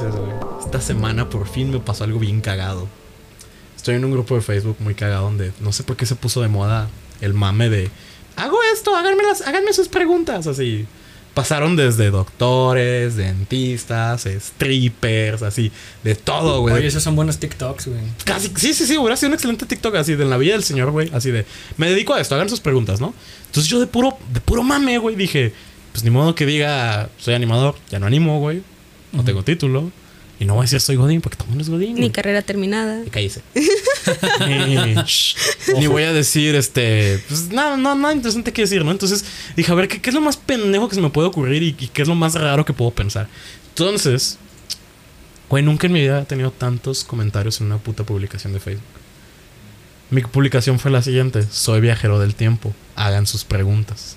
Güey, esta semana por fin me pasó algo bien cagado. Estoy en un grupo de Facebook muy cagado donde no sé por qué se puso de moda el mame de hago esto, háganme, las, háganme sus preguntas. Así. Pasaron desde doctores, dentistas, strippers, así, de todo, güey. Oye, esos son buenos TikToks, güey. Casi, sí, sí, sí, hubiera sido un excelente TikTok así de la vida del señor, güey. Así de, me dedico a esto, hagan sus preguntas, ¿no? Entonces yo de puro, de puro mame, güey, dije, pues ni modo que diga, soy animador, ya no animo, güey. No tengo título. Y no voy a decir soy Godín, porque todo el mundo es Godín. Ni carrera terminada. Y cállese. ni, shh, ni voy a decir, este. Pues nada, no, nada interesante que decir, ¿no? Entonces dije, a ver, ¿qué, qué es lo más pendejo que se me puede ocurrir y, y qué es lo más raro que puedo pensar? Entonces, güey, nunca en mi vida he tenido tantos comentarios en una puta publicación de Facebook. Mi publicación fue la siguiente: Soy viajero del tiempo. Hagan sus preguntas.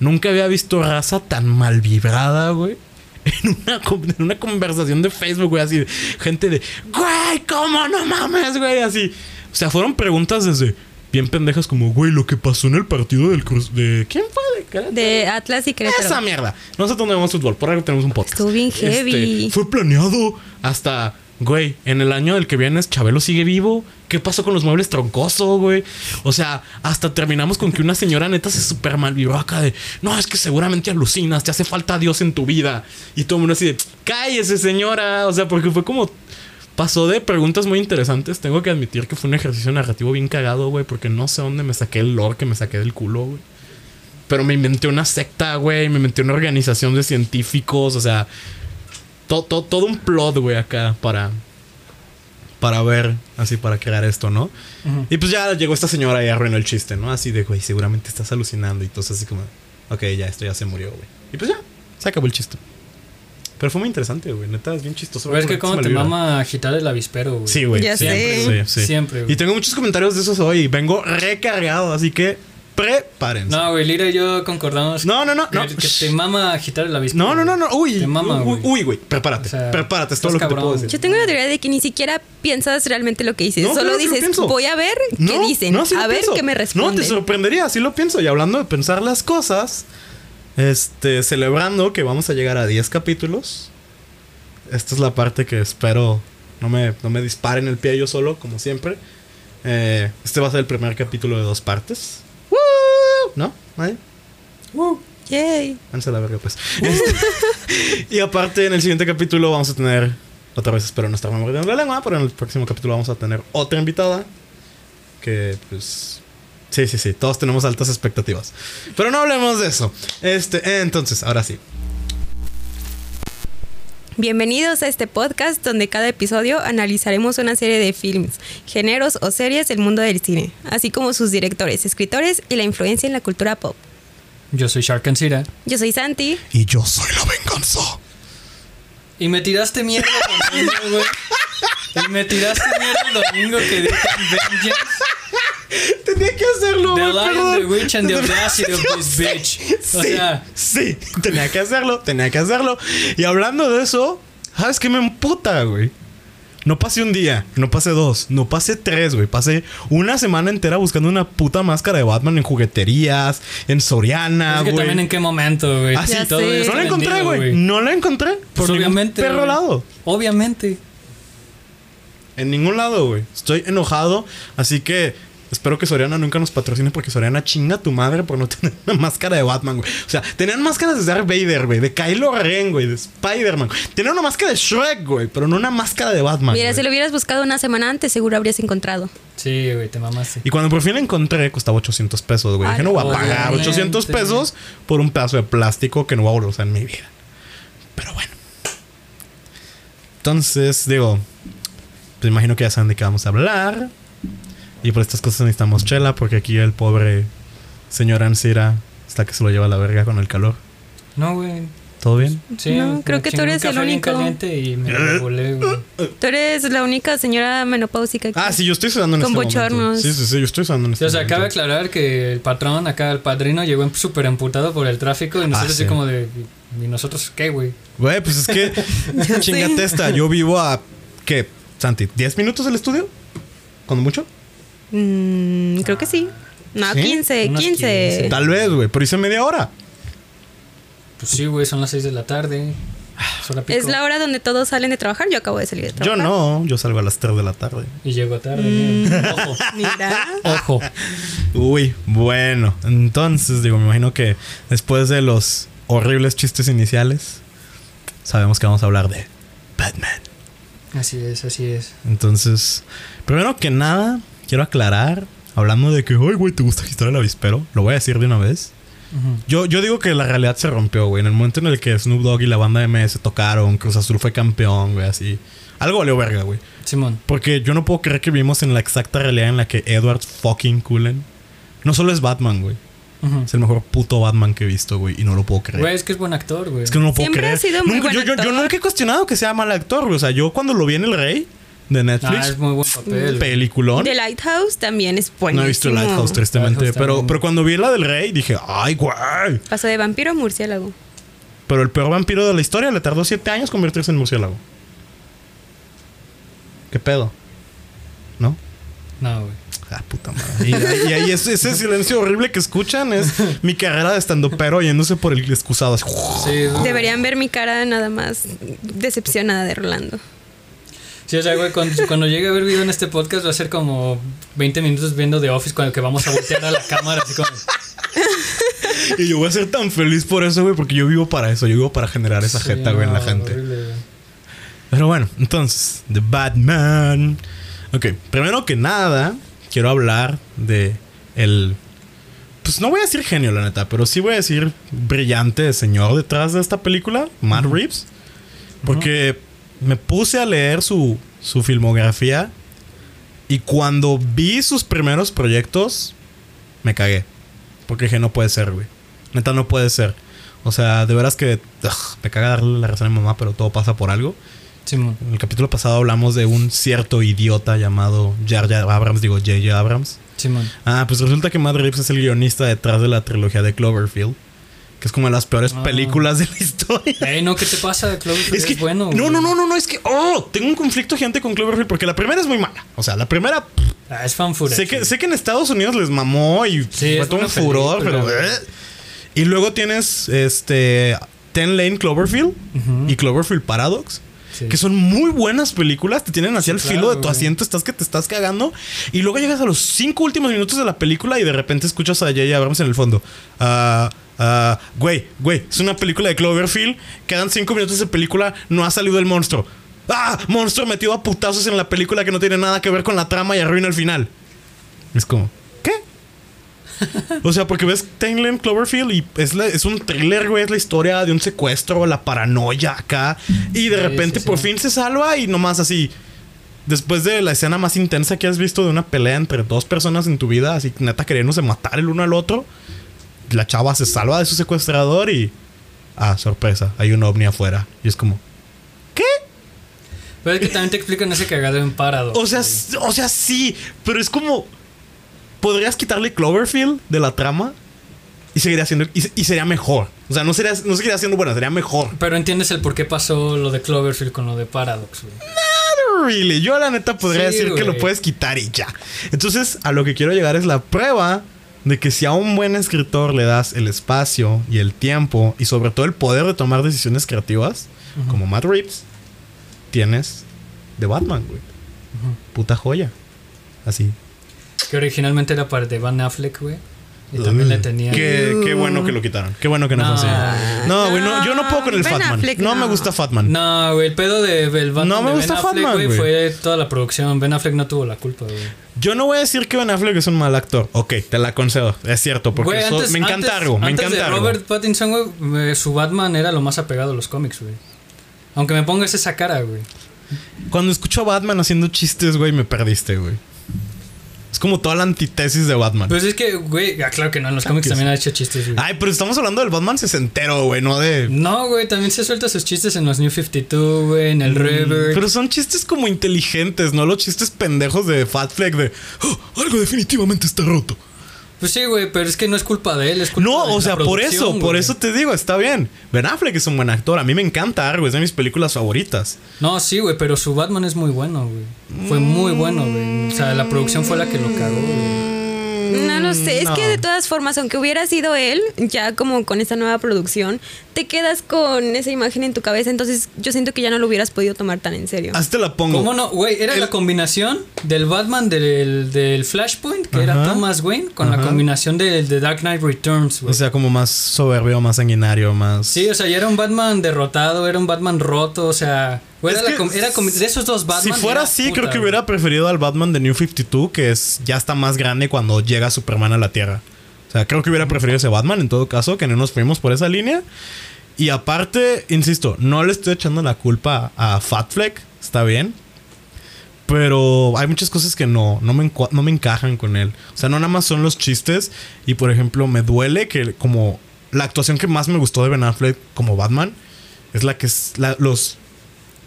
Nunca había visto raza tan mal vibrada, güey. En una, en una conversación de Facebook, güey, así. Gente de, güey, ¿cómo no mames, güey? Así. O sea, fueron preguntas desde bien pendejas como, güey, lo que pasó en el partido del Cruz. ¿De quién fue? ¿De Atlas y Querétaro. Esa mierda. Nosotros no vemos fútbol, por algo tenemos un podcast. Estuvo bien heavy. Este, fue planeado hasta, güey, en el año del que viene Chabelo sigue vivo. ¿Qué pasó con los muebles troncoso, güey? O sea, hasta terminamos con que una señora neta se super mal vibró acá de, no, es que seguramente alucinas, te hace falta Dios en tu vida. Y todo el mundo así de, cállese señora. O sea, porque fue como... Pasó de preguntas muy interesantes. Tengo que admitir que fue un ejercicio narrativo bien cagado, güey. Porque no sé dónde me saqué el lore que me saqué del culo, güey. Pero me inventé una secta, güey. Me inventé una organización de científicos. O sea, to- to- todo un plot, güey, acá para. Para ver, así para crear esto, ¿no? Y pues ya llegó esta señora y arruinó el chiste, ¿no? Así de, güey, seguramente estás alucinando. Y entonces así como, ok, ya, esto ya se murió, güey. Y pues ya, se acabó el chiste. Pero fue muy interesante, güey. Neta, es bien chistoso. Pero es que como te mama agitar el avispero, güey. Sí, güey. Siempre, sé. Sí, sí. Siempre, güey. Y tengo muchos comentarios de esos hoy. Vengo recargado, así que prepárense. No, güey, Lira y yo concordamos. No, no, no, Que, no. que te mama agitar el avispero. No, no, no, no. Uy, Te mama, uy, güey. uy, güey. Prepárate. O sea, prepárate. Es todo lo que te puedo decir. Yo tengo la teoría de que ni siquiera piensas realmente lo que dices. No, Solo claro dices, voy a ver qué No, dicen. no, sí a ver pienso. qué me No, responden. te sorprendería, así lo pienso. Y hablando de pensar las cosas, este, celebrando que vamos a llegar a 10 capítulos. Esta es la parte que espero no me, no me disparen el pie yo solo, como siempre. Eh, este va a ser el primer capítulo de dos partes. ¿No? ¿Nadie? Yay. Váyanse a la verga, pues. Este, y aparte, en el siguiente capítulo vamos a tener. Otra vez espero no estar mordiendo la lengua, pero en el próximo capítulo vamos a tener otra invitada. Que pues. Sí, sí, sí. Todos tenemos altas expectativas. Pero no hablemos de eso. Este, entonces, ahora sí. Bienvenidos a este podcast donde cada episodio analizaremos una serie de films, géneros o series del mundo del cine, así como sus directores, escritores y la influencia en la cultura pop. Yo soy Shark and Sira. Yo soy Santi. Y yo soy la venganza. Y me tiraste mierda el domingo, güey. Y me tiraste mierda el domingo que dije Vengeance. Tenía que hacerlo, The güey, Lion, perdón. the Witch and the Audacity of this bitch. O Sí, sea, sí, tenía que hacerlo, tenía que hacerlo. Y hablando de eso, ¿sabes qué me emputa, güey? No pasé un día, no pasé dos, no pasé tres, güey. Pasé una semana entera buscando una puta máscara de Batman en jugueterías, en Soriana, es que güey. también en qué momento, güey. Ah, sí, Ya todo está No la encontré, güey. No la encontré. Pues por ningún obviamente. perro güey. lado. Obviamente. En ningún lado, güey. Estoy enojado. Así que espero que Soriana nunca nos patrocine porque Soriana chinga a tu madre por no tener una máscara de Batman, güey. O sea, tenían máscaras de Darth Vader, güey. De Kylo Ren, güey. De Spider-Man. Tenían una máscara de Shrek, güey. Pero no una máscara de Batman. Mira, güey. si lo hubieras buscado una semana antes, seguro habrías encontrado. Sí, güey, te mamaste. Y cuando por fin la encontré, costaba 800 pesos, güey. Dije, no voy a pagar obviamente. 800 pesos por un pedazo de plástico que no voy a volver a usar en mi vida. Pero bueno. Entonces, digo, pues imagino que ya saben de qué vamos a hablar. Y por estas cosas necesitamos chela, porque aquí el pobre señor Ansira está que se lo lleva a la verga con el calor. No, güey. ¿Todo bien? Sí, No, creo que tú eres el único. y me volé, güey. Tú eres la única señora menopáusica. Ah, sí, yo estoy sudando en Con este momento. bochornos. Sí, sí, sí, yo estoy sudando en Sí, este o sea, momento. cabe aclarar que el patrón acá, el padrino, llegó súper emputado por el tráfico y nosotros Ah, así sí. como de... ¿Y nosotros qué, güey? Güey, pues es que chingate esta. Yo vivo a, ¿qué? Santi, ¿10 minutos del estudio? ¿Cuando mucho? Mm, creo que sí. No, ¿Sí? 15, Unos 15. 15. Tal vez, güey, pero hice media hora. Pues sí, güey, son las 6 de la tarde. Pico. Es la hora donde todos salen de trabajar. Yo acabo de salir de Yo trabajar. no, yo salgo a las 3 de la tarde. Y llego tarde. Mm. Ojo. Mira. Ojo. Uy, bueno. Entonces, digo, me imagino que después de los horribles chistes iniciales, sabemos que vamos a hablar de Batman. Así es, así es. Entonces, primero que nada, quiero aclarar, hablando de que, ay, güey, ¿te gusta Historia del Avispero? Lo voy a decir de una vez. Ujú. Yo, yo digo que la realidad se rompió, güey. En el momento en el que Snoop Dogg y la banda MS tocaron, Cruz Azul fue campeón, güey, así. Algo valió verga, güey. Simón. Porque yo no puedo creer que vivimos en la exacta realidad en la que Edward fucking Cullen no solo es Batman, güey. Ujú. Es el mejor puto Batman que he visto, güey. Y no lo puedo creer. Güey, es que es buen actor, güey. Es que no lo puedo Siempre creer. ha sido muy Nunca- buen yo, yo- yo actor. nunca he cuestionado que sea mal actor, güey. O sea, yo cuando lo vi en El Rey de Ah, Netflix, es muy buen papel. peliculón. The Lighthouse también es buenísimo. No he visto Lighthouse, tristemente. Lighthouse pero, pero cuando vi la del Rey, dije, ay, güey. Pasó de vampiro a murciélago. Pero el peor vampiro de la historia le tardó siete años convertirse en murciélago. ¿Qué pedo? ¿No? No, güey. Ah, puta madre. Y, ahí- y ahí ese, ese silencio horrible que escuchan es mi carrera de estando pero yéndose por el excusado. así. Sí, güey. Deberían ver mi cara nada más decepcionada de Rolando. Sí, o sea, güey, cuando, cuando llegue a ver video en este podcast va a ser como 20 minutos viendo The Office con el que vamos a voltear a la cámara, así como. Y yo voy a ser tan feliz por eso, güey, porque yo vivo para eso. Yo vivo para generar esa Sí, jeta, güey, en la gente. horrible. Pero bueno, entonces, The Batman. Ok, primero que nada, quiero hablar de el. Pues no voy a decir genio, la neta, pero sí voy a decir brillante señor detrás de esta película, Matt Reeves. Porque me puse a leer su, su filmografía y cuando vi sus primeros proyectos, me cagué. Porque dije, no puede ser, güey. Neta, no puede ser. O sea, de veras que ugh, me caga darle la razón a mi mamá, pero todo pasa por algo. Simón. En el capítulo pasado hablamos de un cierto idiota llamado Jar Jar Abrams, digo J.J. Abrams. Simón. Ah, pues resulta que Matt Reeves es el guionista detrás de la trilogía de Cloverfield, que es como de las peores Ah. películas de la historia. Ey, no, ¿qué te pasa, Cloverfield? Es que bueno. no, no, no, no, no, es que oh, tengo un conflicto gigante con Cloverfield porque la primera es muy mala. O sea, la primera Ah, es fan footage. sé que sé que en Estados Unidos les mamó y Sí, fue es todo un furor, pero eh. y luego tienes este Ten Lane Cloverfield y Cloverfield Paradox. Sí. Que son muy buenas películas, te tienen hacia el Sí, filo claro, de tu güey. asiento, estás que te estás cagando. Y luego llegas a los cinco últimos minutos de la película y de repente escuchas a J.J. Abrams en el fondo. Ah, ah, güey, güey, es una película de Cloverfield. Quedan cinco minutos de película, no ha salido el monstruo. ¡Ah! Monstruo metido a putazos en la película que no tiene nada que ver con la trama y arruina el final. Es como, ¿qué? O sea, porque ves Timeline Cloverfield y es, la- es un thriller, güey. Es la historia de un secuestro, la paranoia acá. Y de Sí, repente sí, por fin se salva y nomás así. Después de la escena más intensa que has visto de una pelea entre dos personas en tu vida, así neta queriéndose matar el uno al otro, la chava se salva de su secuestrador y. Ah, sorpresa, hay un ovni afuera. Y es como. ¿Qué? Pero es que también te explican ese cagado en Paradox. O sea, güey. o sea, sí, pero es como. ¿Podrías quitarle Cloverfield de la trama? Y seguiría siendo. Y, y sería mejor. O sea, no, sería, no seguiría siendo buena, sería mejor. Pero entiendes el por qué pasó lo de Cloverfield con lo de Paradox, güey. Not really. Yo, la neta, podría Sí, decir que lo puedes quitar y ya. Entonces, a lo que quiero llegar es la prueba de que si a un buen escritor le das el espacio y el tiempo y sobre todo el poder de tomar decisiones creativas, como Matt Reeves, tienes de Batman, güey. Puta joya. Así. Que originalmente era para de Van Affleck, güey. Y también le tenía. Qué, qué bueno que lo quitaron. Qué bueno que no, No. fue así. No, güey, no, yo no puedo con el Ben Fatman. Affleck, no, me gusta Fatman. No, güey, el pedo de el Batman No me de gusta Ben Affleck, Fatman, güey, güey. fue toda la producción. Ben Affleck no tuvo la culpa, güey. Yo no voy a decir que Ben Affleck es un mal actor. Ok, te la concedo. Es cierto, porque so- antes- me encanta antes- algo. Me antes encanta de algo. Robert Pattinson, güey, su Batman era lo más apegado a los cómics, güey. Aunque me pongas esa cara, güey. Cuando escucho a Batman haciendo chistes, güey, me perdiste, güey. Es como toda la antítesis de Batman. Pues es que, güey, ah, claro que no, en los cómics también sí. ha hecho chistes, güey. Ay, pero estamos hablando del Batman sesentero, güey, no de. No, güey, también se suelta sus chistes en los New 52, güey, en el River. Mm, Pero son chistes como inteligentes, no los chistes pendejos de Fat Fleck de. "Oh, algo definitivamente está roto. Pues sí, güey, pero es que no es culpa de él, es culpa No, de o la sea, por eso, por eso te digo, está bien. Ben Affleck es un buen actor. A mí me encanta Argo, es de mis películas favoritas. No, sí, güey, pero su Batman es muy bueno, güey. Fue muy bueno, güey. O sea, la producción fue la que lo cagó, güey. No lo sé, es no. que de todas formas, aunque hubiera sido él, ya como con esta nueva producción, te quedas con esa imagen en tu cabeza, entonces yo siento que ya no lo hubieras podido tomar tan en serio. Así te la pongo. ¿Cómo no? Güey, era El- la combinación del Batman del, del Flashpoint, que era. Thomas Wayne, con la combinación del de Dark Knight Returns, güey. O sea, como más soberbio, más sanguinario, más. Sí, o sea, ya era un Batman derrotado, era un Batman roto, o sea, güey, era, la era de esos dos Batman. si fuera era así, puta, creo que hubiera preferido al Batman de New 52, que es ya está más grande cuando llega Superman a la Tierra. O sea, creo que hubiera preferido ese Batman en todo caso, que no nos fuimos por esa línea. Y aparte, insisto, no le estoy echando la culpa a Fat Fleck, está bien. Pero hay muchas cosas que no, no, me, no me encajan con él. O sea, no nada más son los chistes. Y por ejemplo, me duele que como la actuación que más me gustó de Ben Affleck como Batman es la que es la- los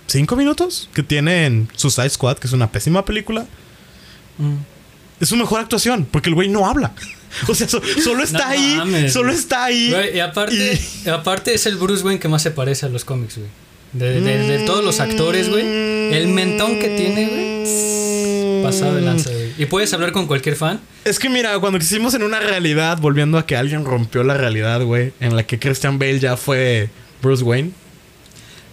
cinco minutos que tiene en Suicide Squad, que es una pésima película. Mm. Es su mejor actuación, porque el güey no habla. O sea, so- solo está No ahí. mames, solo está ahí. Güey, y aparte, y- aparte es el Bruce Wayne que más se parece a los cómics, güey. De, de- de todos los actores, güey. El mentón que tiene, güey. Pasado de lanza, güey. Y puedes hablar con cualquier fan. Es que mira, cuando quisimos en una realidad, volviendo a que alguien rompió la realidad, güey, en la que Christian Bale ya fue Bruce Wayne.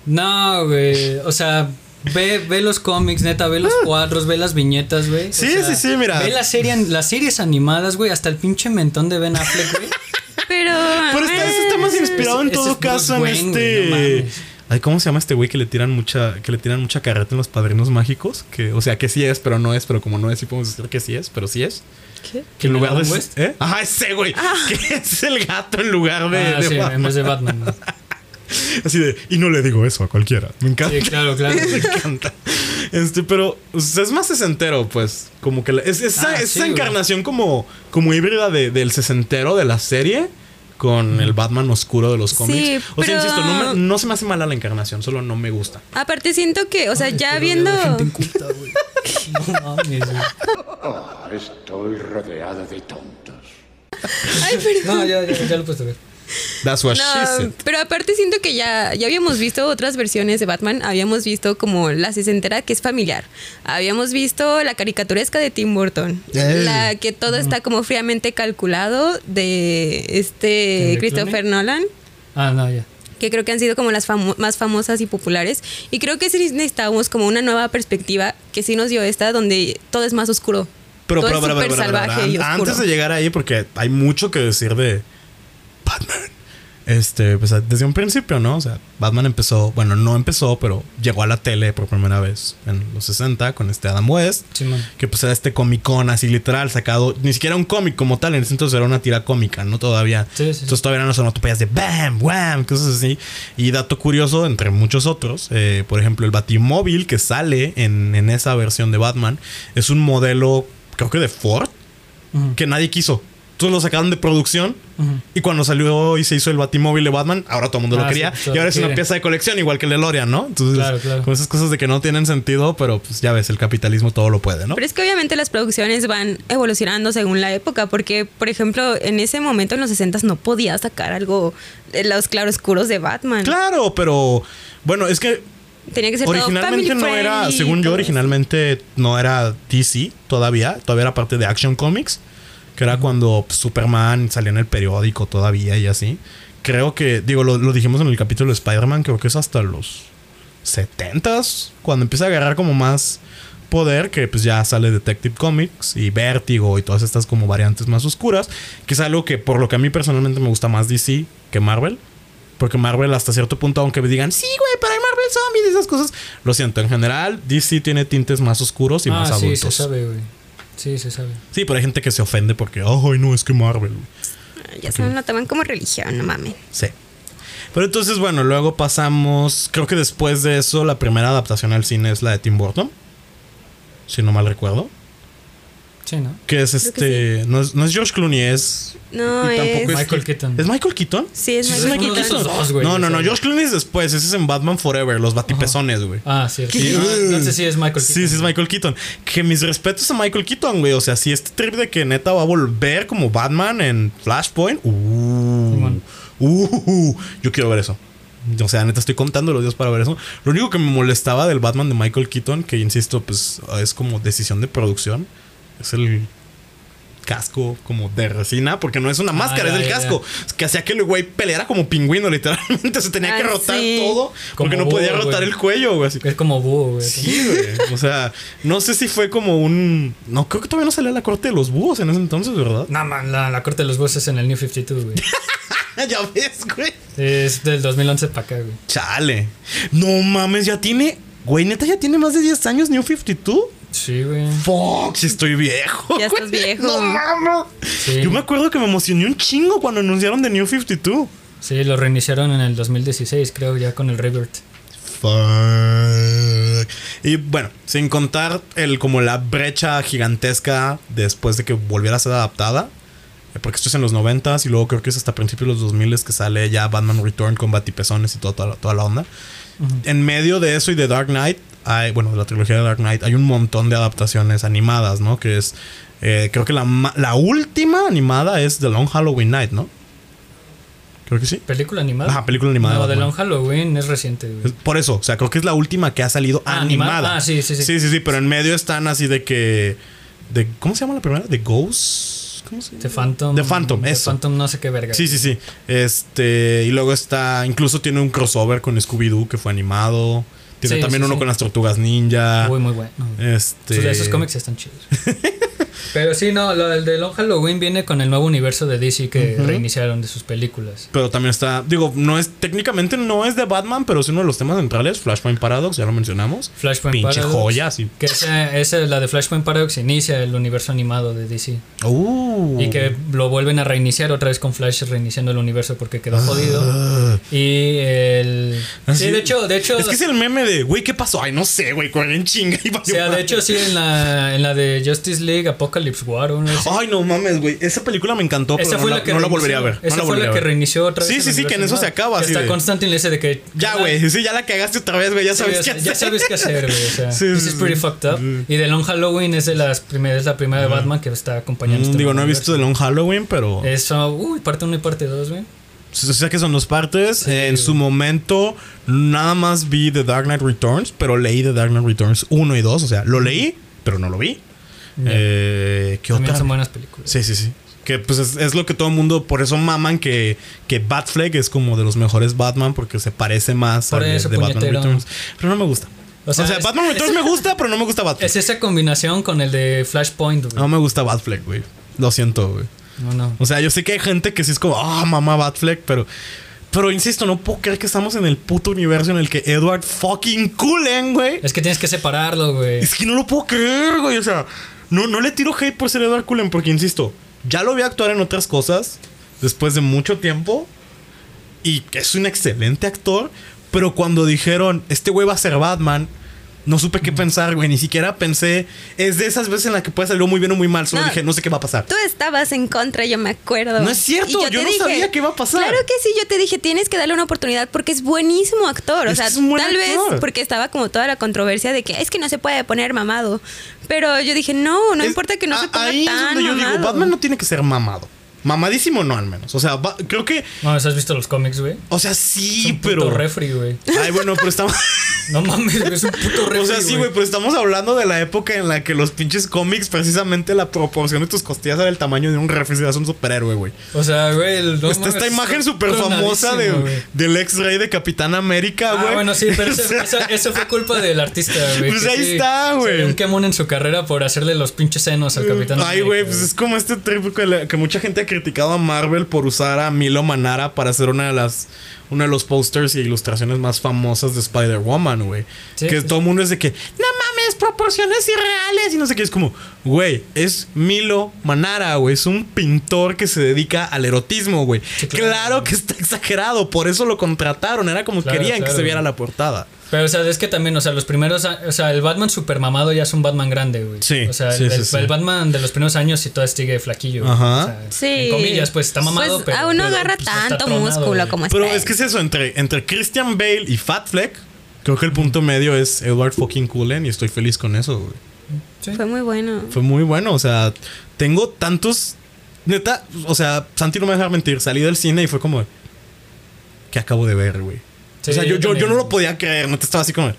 No, güey. O sea, ve, ve los cómics, neta, ve los cuadros, ve las viñetas, güey. O Ah. Sí, sea, sí, sí, mira. Ve la serie, las series animadas, güey. Hasta el pinche mentón de Ben Affleck, güey. Pero. Pero está, ese está más inspirado en es todo caso en Wayne, este. no. Ay, ¿cómo se llama este güey que le tiran mucha, que le tiran mucha carreta en los padrinos mágicos? Que, o sea, que sí es, pero no es, pero como no es, sí podemos decir que sí es, pero sí es. ¿Qué? Que en lugar de. ¿Eh? Ajá, ese güey. Que es el gato en lugar de. Ah, de sí, en Batman. vez de Batman. Así de. Y no le digo eso a cualquiera. Me encanta. Sí, claro, claro. Me encanta. Este, pero o sea, es más sesentero, pues. Como que la- es, es esa, Ah, esa sí, güey. encarnación como, como híbrida de- del sesentero de la serie con el Batman oscuro de los cómics. Sí, o sea, pero- insisto, no, me- no se me hace mala la encarnación, solo no me gusta. Aparte, siento que, o sea, ya Pero viendo. de gente inculta, güey. No mames, güey. Ah, estoy rodeado de tontos. Ay, perdón. No, ya, ya, ya lo puedes ver. That's what she No, said. pero aparte siento que ya, ya habíamos visto otras versiones de Batman. Habíamos visto como la sesentera que es familiar. Habíamos visto la caricaturesca de Tim Burton. La que todo está como fríamente calculado de este ¿De Christopher Nolan. Ah, no, ya. Que creo que han sido como las famo- más famosas y populares. Y creo que sí necesitábamos como una nueva perspectiva que sí nos dio esta, donde todo es más oscuro. Pero, todo pero, es pero, súper pero, pero, salvaje pero, y oscuro. antes de llegar ahí, porque hay mucho que decir de Batman. Este, pues desde un principio, ¿no? O sea, Batman empezó, bueno, no empezó, pero llegó a la tele por primera vez en los 60 con este Adam West. Simón. Que pues era este comicón así literal, sacado, ni siquiera un cómic como tal, en ese entonces era una tira cómica, ¿no? Todavía. Sí, sí, sí. Entonces todavía no son onomatopeyas de bam, wham, cosas así. Y dato curioso, entre muchos otros, eh, por ejemplo, el Batimóvil que sale en, en esa versión de Batman es un modelo, creo que de Ford, que nadie quiso. Entonces lo sacaron de producción y cuando salió y se hizo el Batimóvil de Batman, ahora todo el mundo Ah, lo quería. sí, y ahora es una pieza de colección, igual que el DeLorean, ¿no? Entonces, Claro, claro. con esas cosas de que no tienen sentido, pero pues ya ves, el capitalismo todo lo puede, ¿no? Pero es que obviamente las producciones van evolucionando según la época, porque, por ejemplo, en ese momento, en los 60 no podía sacar algo de los claroscuros de Batman. Claro, pero bueno, es que Tenía que ser todo originalmente family no era, según yo, todo originalmente no era DC todavía, todavía era parte de Action Comics, que era cuando Superman salía en el periódico todavía y así. Creo que, digo, lo, lo dijimos en el capítulo de Spider-Man, creo que es hasta los 70s, cuando empieza a agarrar como más poder, que pues ya sale Detective Comics y Vértigo y todas estas como variantes más oscuras, que es algo que por lo que a mí personalmente me gusta más DC que Marvel. Porque Marvel hasta cierto punto, aunque me digan, sí, güey, pero hay Marvel Zombies y esas cosas. Lo siento, en general, DC tiene tintes más oscuros y ah, más sí, adultos. se sabe, güey. Sí, se sabe. Sí, pero hay gente que se ofende porque, ay, no, es que Marvel. güey". eso. Ya se lo toman como religión, no mames. Sí. Pero entonces, bueno, luego pasamos. Creo que después de eso, la primera adaptación al cine es la de Tim Burton. Si no mal recuerdo. Sí, ¿no? Que es este. No, es, no es George Clooney, es. No, y tampoco es- Michael Keaton. ¿Es Michael Keaton? Sí, es Sí, Michael Keaton. esos dos, güey, no, no, no. George Clooney es después. Ese es en Batman Forever, los batipezones, güey. Ah, cierto. ¿Qué? No, entonces sí es Michael Keaton. Sí, sí es Michael Keaton. Que mis respetos a Michael Keaton, güey. O sea, si este trip de que neta va a volver como Batman en Flashpoint. Uh, uh, yo quiero ver eso. O sea, neta estoy contando los días para ver eso. Lo único que me molestaba del Batman de Michael Keaton, que insisto, pues es como decisión de producción, es el casco como de resina, porque no es una máscara, Ah, ya, es el ya, casco. Que hacía que el güey peleara como pingüino, literalmente. Se tenía que Ah, rotar sí. todo porque Como no podía búho, rotar güey. el cuello, güey. así. Es como búho, güey. Sí, güey. O sea, no sé si fue como un. No, creo que todavía no salía la corte de los búhos en ese entonces, ¿verdad? No, man, la, la corte de los búhos es en el New 52, güey. ya ves, güey. es del 2011 para acá, güey. Chale. No mames, ya tiene. Güey, neta, ya tiene más de 10 años New 52. Sí, güey. Fuck, si estoy viejo. Ya güey. estás viejo. No mames. Sí. Yo me acuerdo que me emocioné un chingo cuando anunciaron de New 52. Sí, lo reiniciaron en el 2016, creo, ya con el Rebirth. Fuck. Y bueno, sin contar el como la brecha gigantesca después de que volviera a ser adaptada. eh, Porque esto es en los 90 y luego creo que es hasta principios de los 2000 que sale ya Batman Return con batipezones y toda, la- toda la onda. En medio de eso y de Dark Knight, hay, bueno, de la trilogía de Dark Knight, hay un montón de adaptaciones animadas, ¿no? Que es, eh, creo que la, la última animada es The Long Halloween Night, ¿no? Creo que sí. ¿Película animada? Ajá, película animada No, de. Long Halloween es reciente, güey. Por eso, o sea, creo que es la última que ha salido Ah, animada. animada. Ah, sí, sí, sí. Sí, sí, sí, pero en medio están así de que. De, ¿Cómo se llama la primera? ¿De Ghost? ¿Cómo se llama? The Phantom. The Phantom, The eso. Phantom no sé qué verga. Sí, sí, sí. Este. Y luego está. Incluso tiene un crossover con Scooby-Doo que fue animado. Tiene Sí, también sí, uno sí. con las tortugas ninja. Muy, muy bueno. Este. Esos, esos cómics están chidos. Pero sí, no, lo del de Long Halloween viene con el nuevo universo de DC que reiniciaron de sus películas. Pero también está. Digo, no es. Técnicamente no es de Batman, pero es uno de los temas centrales. Flashpoint Paradox, ya lo mencionamos. Flashpoint Pinche Paradox. joya, sí. Que esa, esa, la de Flashpoint Paradox inicia el universo animado de DC. Uh. Y que lo vuelven a reiniciar otra vez con Flash reiniciando el universo porque quedó jodido. Ah. Y el... Así- Sí, de hecho, de hecho... Es que es el meme de, güey, ¿qué pasó? Ay, no sé, güey, corren en chinga y O sea, de hecho, sí, en la, en la de Justice League Apocalypse War. o no sé. Ay, no mames, güey. Esa película me encantó, pero Esa no, fue la, la que no la volvería a ver. no Esa la fue la que reinició otra vez. Sí, sí, sí, que en eso se acaba. Está Constantine ese de que. ya, güey. Sí, ya la cagaste otra vez, güey. Ya Sí, sabes qué ya hacer. sabes qué hacer, güey. O sea, Sí, this sí, is pretty sí. fucked up. Y The Long Halloween es de las primeras, la primera de Batman que está acompañando. Mm, este Digo, no he visto The. Long Halloween, pero. Eso, uy, parte 1 y parte 2, güey. O sea que son dos partes. Eh, en su momento, nada más vi The Dark Knight Returns, pero leí The Dark Knight Returns 1 y 2. O sea, lo leí, pero no lo vi. Ya. Eh, ¿Qué También otra? son buenas películas. Sí, sí, sí. Que pues es, es lo que todo el mundo, por eso maman que, que Batfleck es como de los mejores Batman porque se parece más Por al eso, de Batman. Returns. Pero no me gusta. O O sea, es- Batman Returns me gusta, pero no me gusta Batfleck. Es esa combinación con el de Flashpoint, güey. No me gusta Batfleck, güey. Lo siento, güey. No, no. O sea, yo sé que hay gente que sí es como, ah, mamá Batfleck, pero. Pero insisto, no puedo creer que estamos en el puto universo en el que Edward fucking Cullen, güey. Es que tienes que separarlo, güey. Es que no lo puedo creer, güey. O sea, no, no le tiro hate por ser Edward Cullen, porque insisto, ya lo vi actuar en otras cosas después de mucho tiempo. Y es un excelente actor. Pero cuando dijeron, este güey va a ser Batman, no supe qué pensar, güey. Ni siquiera pensé. Es de esas veces en las que puede salir muy bien o muy mal. Solo No. dije, no sé qué va a pasar. Tú estabas en contra, yo me acuerdo. No es cierto, Y yo no sabía qué iba a pasar. Claro que sí, yo te dije, tienes que darle una oportunidad porque es buenísimo actor. O Es sea, es tal actor. vez porque estaba como toda la controversia de que es que no se puede poner mamado. Pero yo dije, no, no Es- importa que no a- se ponga Ahí es tan donde yo mamado. digo, Batman no tiene que ser mamado. Mamadísimo no, al menos. O sea, va- creo que. No, ¿has visto los cómics, güey? O sea, Es sí, un pero. puto refri, güey. Ay, bueno, pero estamos. No mames, güey, es un puto refri. O sea, sí, güey, pero estamos hablando de la época en la que los pinches cómics, precisamente la proporción de tus costillas era el tamaño de un refri, si eras un superhéroe, güey. O sea, güey. el- no Está mames, esta imagen súper famosa de, del ex rey de Capitán América, güey. Ah, bueno, sí, pero eso, sea, eso- fue culpa del artista, güey. Pues ahí sí, está, güey. un quemón en su carrera por hacerle los pinches senos al Capitán Ay, América, güey, pues es como este trip que mucha gente ha criticado a Marvel por usar a Milo Manara para hacer una de las uno de los posters y ilustraciones más famosas de Spider-Woman, güey. Sí, que sí, todo el mundo es de que, no mames, proporciones irreales y no sé qué. Es como, güey, es Milo Manara, güey. Es un pintor que se dedica al erotismo, güey. Sí, claro. claro. que está exagerado, por eso lo contrataron. Era como Claro, querían que se viera güey. la portada. Pero, o sea, es que también, o sea, los primeros. a- O sea, el Batman super mamado ya es un Batman grande, güey. Sí, O sea, sí, el, sí, el- sí. el Batman de los primeros años sí todavía sigue flaquillo. güey. Ajá. O sea, Sí. En comillas, pues está mamado, Pues, pero. aún no pero, agarra pues, está tanto tronado, músculo güey. como Pero Spider- es que es eso, entre, entre Christian Bale y Fat Fleck, creo que el punto medio es Edward fucking Cullen y estoy feliz con eso, güey. Sí. Fue muy bueno. Fue muy bueno, o sea, tengo tantos... Neta, o sea, Santi no me va a dejar mentir, salí del cine y fue como... ¿Qué acabo de ver, güey? Sí, o sea, yo, yo, yo no lo podía creer, no te estaba así como...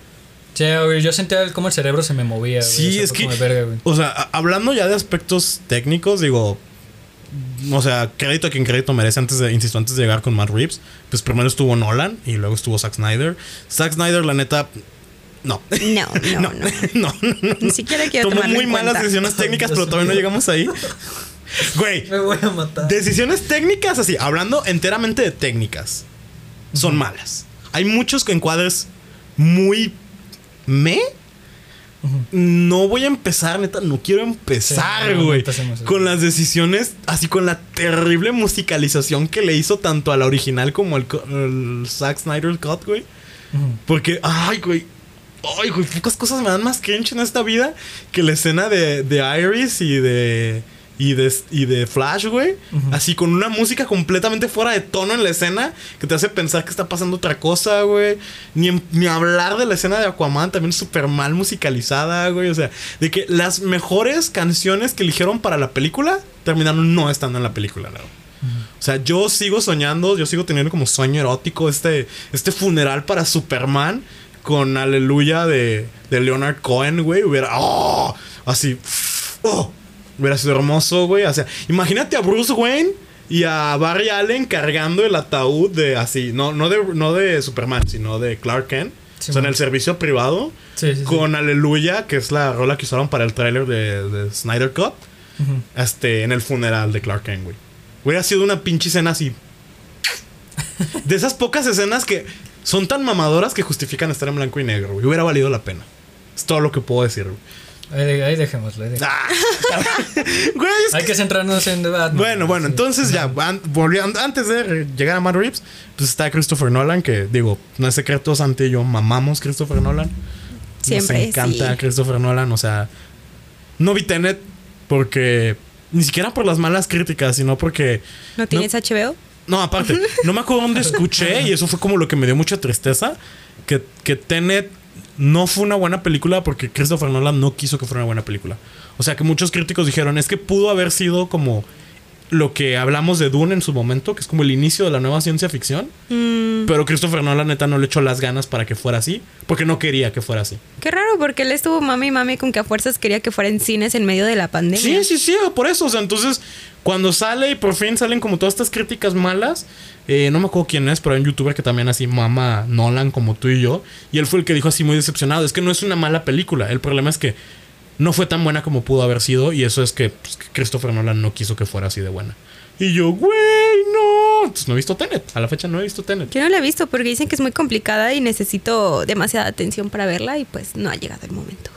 Sí, güey, yo sentía el- cómo el cerebro se me movía, güey. Sí, o sea, es que. como de verga, güey. o sea, hablando ya de aspectos técnicos, digo. O sea, crédito a quien crédito merece antes de, insisto, antes de llegar con Matt Reeves. Pues primero estuvo Nolan y luego estuvo Zack Snyder. Zack Snyder, la neta. No. No, no, no. no, no, no. Ni siquiera quiero Tomó muy en malas cuenta. decisiones técnicas, pero todavía no llegamos ahí. Güey, Me voy a matar. Decisiones técnicas, así, hablando enteramente de técnicas, son malas. Hay muchos encuadres muy me. No voy a empezar, neta, no quiero empezar, güey. con las decisiones, así con la terrible musicalización que le hizo tanto a la original como al Zack Snyder Cut, güey. Porque, ay, güey. Ay, güey, pocas cosas me dan más cringe en esta vida que la escena de, de Iris y de. Y de, y de Flash, güey. Así con una música completamente fuera de tono en la escena que te hace pensar que está pasando otra cosa, güey. Ni, ni hablar de la escena de Aquaman también súper mal musicalizada, güey. O sea, de que las mejores canciones que eligieron para la película terminaron no estando en la película, ¿no? O sea, yo sigo soñando, yo sigo teniendo como sueño erótico este, este funeral para Superman con Aleluya de, de Leonard Cohen, güey. Hubiera. ¡Oh! Así. ¡Oh! Hubiera sido hermoso, güey. O sea, imagínate a Bruce Wayne y a Barry Allen cargando el ataúd de así. No, no, de, no de Superman, sino de Clark Kent. Sí, o sea, en el servicio privado. Sí, sí, sí. con Aleluya, que es la rola que usaron para el tráiler de, de Snyder Cut este, en el funeral de Clark Kent, güey. Hubiera sido una pinche escena así. De esas pocas escenas que son tan mamadoras que justifican estar en blanco y negro, güey. Hubiera valido la pena. Es todo lo que puedo decir, güey. Ahí, ahí dejémoslo. ahí dejémoslo. Ah, güey, Hay que- centrarnos en The Batman. Bueno, bueno, Sí. entonces ya, an- volviendo- antes de llegar a Matt Reeves, pues está Christopher Nolan, que digo, no es secreto, Santi y yo mamamos Christopher Nolan. Siempre, Nos encanta sí. Christopher Nolan, o sea, no vi Tenet porque ni siquiera por las malas críticas, sino porque ¿No tienes HBO? no, aparte, no me acuerdo dónde escuché y eso fue como lo que me dio mucha tristeza. Que, que Tenet no fue una buena película porque Christopher Nolan no quiso que fuera una buena película. O sea que muchos críticos dijeron, es que pudo haber sido como lo que hablamos de Dune en su momento, que es como el inicio de la nueva ciencia ficción. Mm, Pero Christopher Nolan neta no le echó las ganas para que fuera así, porque no quería que fuera así. qué raro, porque él estuvo mami y mami con que a fuerzas quería que fuera en cines en medio de la pandemia. Sí, sí, sí, por eso. O sea, entonces, cuando sale y por fin salen como todas estas críticas malas, eh, no me acuerdo quién es, pero hay un youtuber que también así mama Nolan como tú y yo. Y él fue el que dijo así muy decepcionado. Es que no es una mala película. El problema es que no fue tan buena como pudo haber sido. Y eso es que, pues, que Christopher Nolan no quiso que fuera así de buena. Y yo, güey, no. Entonces no he visto Tenet. A la fecha no he visto Tenet. Yo no la he visto porque dicen que es muy complicada y necesito demasiada atención para verla y pues no ha llegado el momento.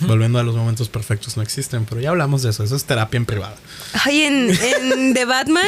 Volviendo a los momentos perfectos, no existen. Pero ya hablamos de eso. Eso es terapia en privada. Ay, en, en The Batman,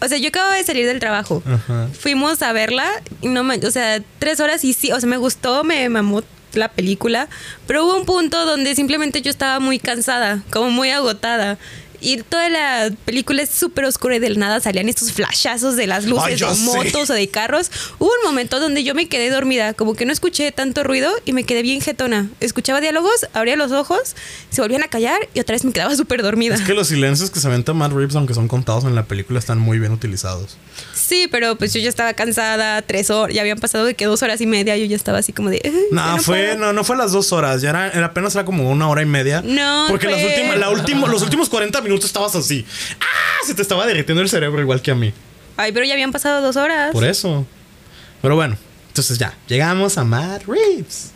o sea, yo acabo de salir del trabajo. Ajá. Fuimos a verla y no me, o sea, tres horas y sí, o sea, me gustó, me mamó la película, pero hubo un punto donde simplemente yo estaba muy cansada, como muy agotada. Y toda la película es súper oscura y del nada salían estos flashazos de las Ay, luces ya de sé. motos o de carros. Hubo un momento donde yo me quedé dormida, como que no escuché tanto ruido y me quedé bien jetona. Escuchaba diálogos, abría los ojos, se volvían a callar y otra vez me quedaba súper dormida. Es que los silencios que se aventa Matt Reeves, aunque son contados en la película, están muy bien utilizados. Sí, pero pues yo ya estaba cansada, tres horas, ya habían pasado de que dos horas y media, yo ya estaba así como de... "Ay, No, fue, puedo". no, no fue las dos horas, ya era, era apenas era como una hora y media. No, Porque las últimas, la último, los últimos 40 minutos estabas así. ¡Ah! Se te estaba derritiendo el cerebro igual que a mí. Ay, pero ya habían pasado dos horas. Por eso. Pero bueno, entonces ya, llegamos a Matt Reeves.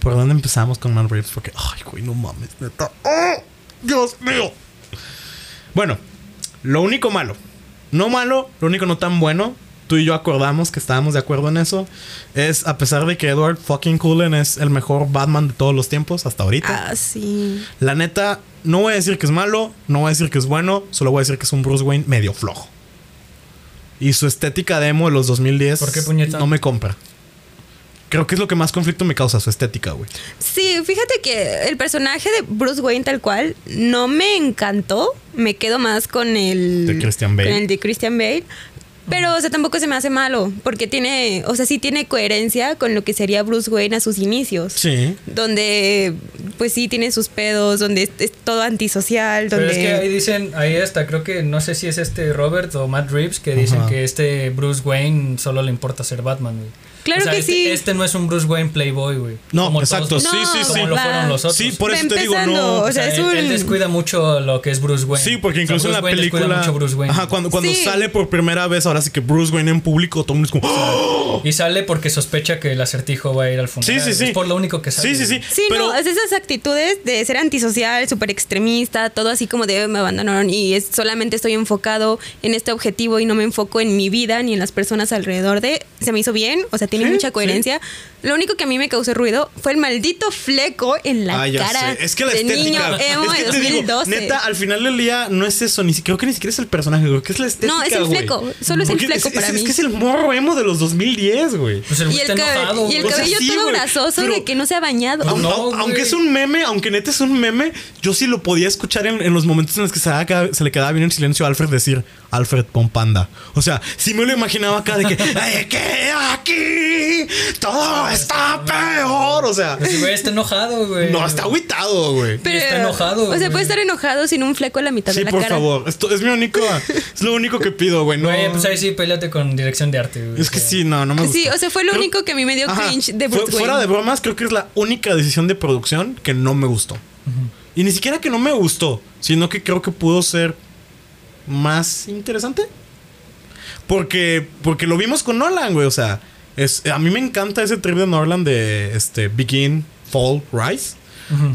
¿Por dónde empezamos con Matt Reeves? Porque, ay, güey, no mames, neta. ¡Oh! ¡Dios mío! Bueno, lo único malo. No malo, lo único no tan bueno. Tú y yo acordamos que estábamos de acuerdo en eso. Es, a pesar de que Edward fucking Cullen es el mejor Batman de todos los tiempos hasta ahorita. Ah, sí. La neta, no voy a decir que es malo, no voy a decir que es bueno, solo voy a decir que es un Bruce Wayne medio flojo. Y su estética demo de los 2010 ¿Por qué, puñeta? no me compra. Creo que es lo que más conflicto me causa, su estética, güey. Sí, fíjate que el personaje de Bruce Wayne tal cual no me encantó. Me quedo más con el... De Christian Bale. Con el de Christian Bale. Pero, o sea, tampoco se me hace malo. Porque tiene... O sea, sí tiene coherencia con lo que sería Bruce Wayne a sus inicios. Sí. Donde, pues sí, tiene sus pedos. Donde es, es todo antisocial. Pero Donde... es que ahí dicen, ahí está, creo que no sé si es este Robert o Matt Reeves que dicen Ajá. que este Bruce Wayne solo le importa ser Batman, güey. Claro O sea, que este, sí. este no es un Bruce Wayne Playboy, güey. No, Como exacto, todos- sí, sí, sí. Como lo fueron los otros. Sí, por eso te digo, empezando, no. o sea, es él, un- él descuida mucho lo que es Bruce Wayne. Sí, porque O sea, incluso en la Wayne película. mucho Bruce Wayne. Ajá, cuando, cuando Sí. sale por primera vez, ahora sí que Bruce Wayne en público, todo el mundo es como. ¡Oh! Y sale porque sospecha que el acertijo va a ir al Sí, funeral. sí, sí. Es por lo único que sale. Sí, sí, sí. Sí, pero, no, es esas actitudes de ser antisocial, súper extremista, todo así como de me abandonaron y es, solamente estoy enfocado en este objetivo y no me enfoco en mi vida ni en las personas alrededor de. Se me hizo bien, o sea, tiene Sí, mucha sí. coherencia. Lo único que a mí me causó ruido fue el maldito fleco en la Ah, cara sé. Es que la de estética. niño emo es que de te digo, 2012. neta, al final del día no es eso. Ni, creo que ni siquiera es el personaje, creo que es la estética. No, es el fleco, solo es el fleco es, para es- mí. Es que es el morro emo de los 2010, güey. Pues el y el, enojado. y el güey. O sea, cabello sí, todo grasoso de que no se ha bañado. No, güey. aunque es un meme, aunque neta es un meme, yo sí lo podía escuchar en, en los momentos en los que se, le quedaba bien en silencio a Alfred decir Alfred Pompanda. O sea, sí me lo imaginaba acá de que, "Ay, que aquí todo está peor. O sea, güey, está enojado, güey. no, está agüitado, güey. Pero, está enojado, O sea, güey. puede estar enojado sin un fleco en la mitad Sí, de la por cara. favor. Esto es mi único, es lo único que pido, güey. No, Güey, pues ahí sí, peleate con dirección de arte, güey. es que O sea, sí, no, no me gusta. Sí, o sea, fue lo Creo- único que a mí me dio Ajá. cringe de Fu- Bruce Wayne. Fuera de bromas, creo que es la única decisión de producción que no me gustó. Y ni siquiera que no me gustó, sino que creo que pudo ser más interesante. Porque, porque lo vimos con Nolan, güey. O sea, es, a mí me encanta ese trip de Nolan de este, Begin, Fall, Rise.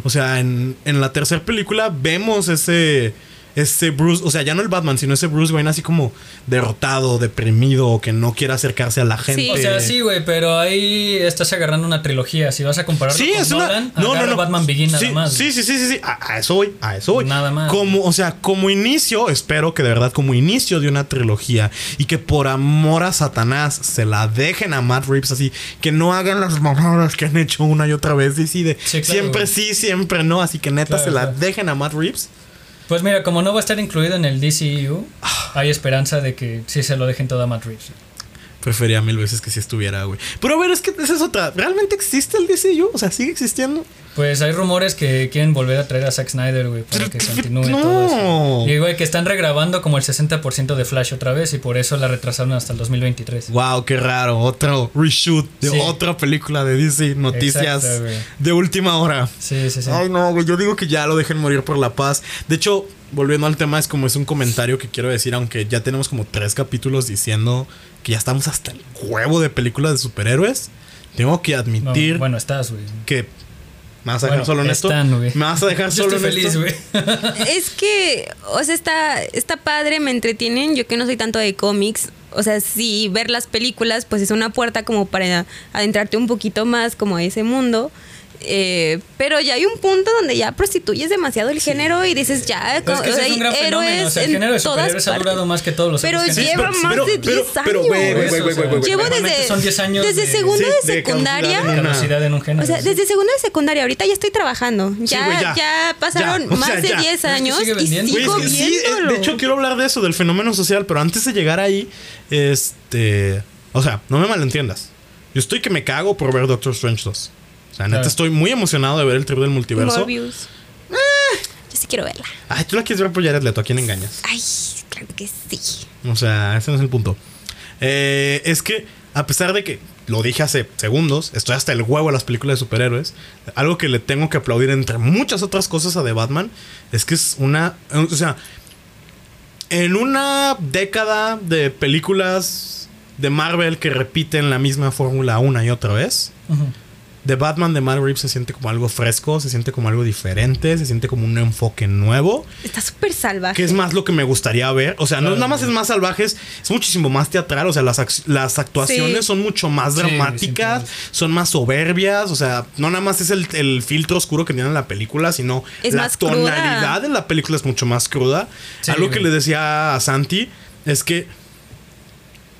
O sea, en, en la tercera película vemos ese, ese Bruce, o sea, ya no el Batman, sino ese Bruce Wayne así como derrotado, deprimido, que no quiere acercarse a la gente. O sea, sí, güey, pero ahí estás agarrando una trilogía. Si vas a compararlo Sí, con es una. No, no, no. Batman Begin nada sí, más. Sí, sí, sí, sí, sí. A, a eso voy, a eso voy. Nada más. Como, o sea, como inicio, espero que de verdad, como inicio de una trilogía y que por amor a Satanás se la dejen a Matt Reeves así, que no hagan las mamadas que han hecho una y otra vez. Y sí, de Sí, claro, siempre sí, siempre no. Así que neta Claro, se la claro. dejen a Matt Reeves. Pues mira, como no va a estar incluido en el DCU, Ah. hay esperanza de que sí se lo dejen todo a Matt Reeves. Prefería mil veces que sí estuviera, güey. Pero a ver, es que esa es otra. ¿Realmente existe el DCU? O sea, ¿sigue existiendo? Pues hay rumores que quieren volver a traer a Zack Snyder, güey, para que continúe No. todo eso. Y, güey, que están regrabando como el 60% de Flash otra vez y por eso la retrasaron hasta el 2023. Wow, qué raro. Otro reshoot de Sí. otra película de DC. Noticias Exacto, de última hora. Sí, sí, sí. Ay, no, güey. Yo digo que ya lo dejen morir por la paz. De hecho, volviendo al tema, es como es un comentario que quiero decir, aunque ya tenemos como tres capítulos diciendo que ya estamos hasta el huevo de películas de superhéroes. Tengo que No, admitir bueno, estás, güey. que. ¿Me vas a dejar Bueno, solo en esto? ¿Me vas a dejar Yo solo estoy en feliz, esto? güey. Es que, o sea, está, está padre, me entretienen. Yo que no soy tanto de cómics. O sea, sí, ver las películas, pues es una puerta como para adentrarte un poquito más como a ese mundo. Eh, pero ya hay un punto donde ya prostituyes demasiado el género y dices ya, Pero es que o ese sea, es un gran hay fenómeno. O héroes sea, el género de superhéroes ha durado más que todos los Pero otros géneros. lleva pero- más pero- de pero- 10 pero, años. o güey, Llevo desde, son 10 años desde de- segundo Sí, de de secundaria. caducidad en una- Caducidad en un género. O sea, sí. desde segundo de secundaria, ahorita ya estoy trabajando. Ya, güey, ya. ya. pasaron Ya, o más sea, de ya. 10 Pero es que años sigue y sigo Güey, es que sí, eh, viéndolo. de hecho quiero hablar de eso, del fenómeno social, pero antes de llegar ahí, este... O sea, no me malentiendas. Yo estoy que me cago por ver Doctor Strange 2. O sea, neta estoy muy emocionado de ver el trip del multiverso. Morbius. Yo sí quiero verla. Ay, tú la quieres ver por Jared Leto, ¿a quién engañas? Ay, claro que sí. O sea, ese no es el punto. Eh, es que, a pesar de que lo dije hace segundos, estoy hasta el huevo de las películas de superhéroes. Algo que le tengo que aplaudir entre muchas otras cosas a The Batman es que es una. O sea, en una década de películas de Marvel que repiten la misma fórmula una y otra vez. Ujú. The Batman de Matt Reeves se siente como algo fresco, se siente como algo diferente, se siente como un enfoque nuevo. Está súper salvaje. Que es más lo que me gustaría ver. O sea, no nada más es más salvajes, es muchísimo más teatral. O sea, las, las actuaciones Sí. son mucho más dramáticas, sí, son más soberbias. O sea, no nada más es el, el filtro oscuro que tiene la película, sino Es la más cruda. tonalidad de la película es mucho más cruda. Sí, Algo que le decía a Santi es que.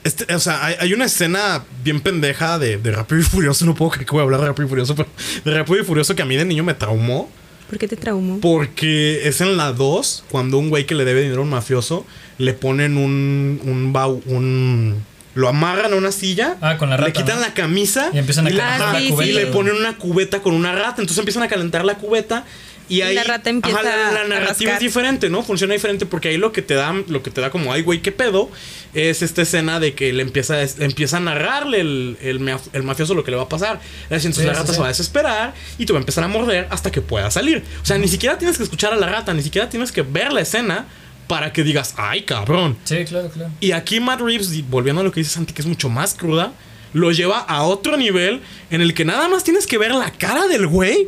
Este, o sea, hay, hay una escena bien pendeja de, de Rápido y Furioso. No puedo creer que voy a hablar de Rápido y Furioso, pero de Rápido y Furioso que a mí de niño me traumó. ¿Por qué te traumó? Porque es en la 2, cuando un güey que le debe dinero a un mafioso, le ponen un, un, un, lo amarran a una silla, Ah, con la le rata, quitan ¿no? la camisa Y empiezan a le- calentar Ah, la sí, cubeta. y le ponen una cubeta con una rata. Entonces empiezan a calentar la cubeta. Y ahí la rata empieza la, la a narrativa es diferente, ¿no? Funciona diferente porque ahí lo que te da, lo que te da como, ay, güey, qué pedo, es esta escena de que le empieza, le empieza a narrarle el, el, maf- el mafioso lo que le va a pasar. Entonces Sí, la rata sí. se va a desesperar y te va a empezar a morder hasta que pueda salir. O sea, ni siquiera tienes que escuchar a la rata, ni siquiera tienes que ver la escena para que digas, ay, cabrón. Sí, claro, claro. Y aquí Matt Reeves, volviendo a lo que dice Santi, que es mucho más cruda, lo lleva a otro nivel en el que nada más tienes que ver la cara del güey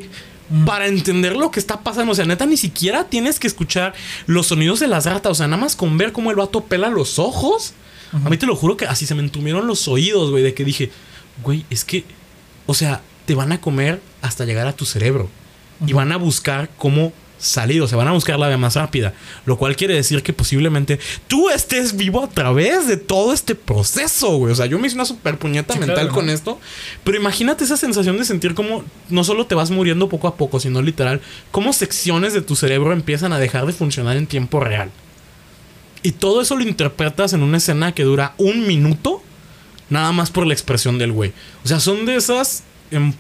para entender lo que está pasando. O sea, neta, ni siquiera tienes que escuchar los sonidos de las ratas. O sea, nada más con ver cómo el vato pela los ojos. A mí te lo juro que así se me entumieron los oídos, güey, de que dije, güey, es que, o sea, te van a comer hasta llegar a tu cerebro. Y van a buscar cómo salir, o sea, van a buscar la vía más rápida. Lo cual quiere decir que posiblemente tú estés vivo a través de todo este proceso, güey. O sea, yo me hice una super puñeta Sí, mental claro, con ¿no? esto. Pero imagínate esa sensación de sentir como no solo te vas muriendo poco a poco, sino literal, cómo secciones de tu cerebro empiezan a dejar de funcionar en tiempo real. Y todo eso lo interpretas en una escena que dura un minuto, nada más por la expresión del güey. O sea, son de esas. em,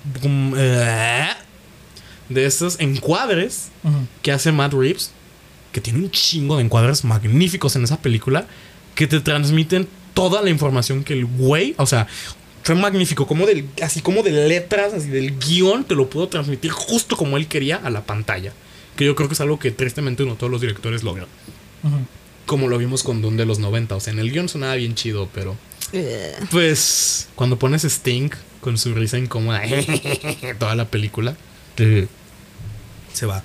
eh, de esos encuadres que hace Matt Reeves, que tiene un chingo de encuadres magníficos en esa película, que te transmiten toda la información que el güey, o sea, fue magnífico, como del, así como de letras, así del guion, te lo pudo transmitir justo como él quería a la pantalla. Que yo creo que es algo que tristemente no todos los directores logran. Como lo vimos con Dune de los 90. O sea, en el guion sonaba bien chido, pero. Pues. Cuando pones Sting con su risa incómoda. toda la película. Eh, se va.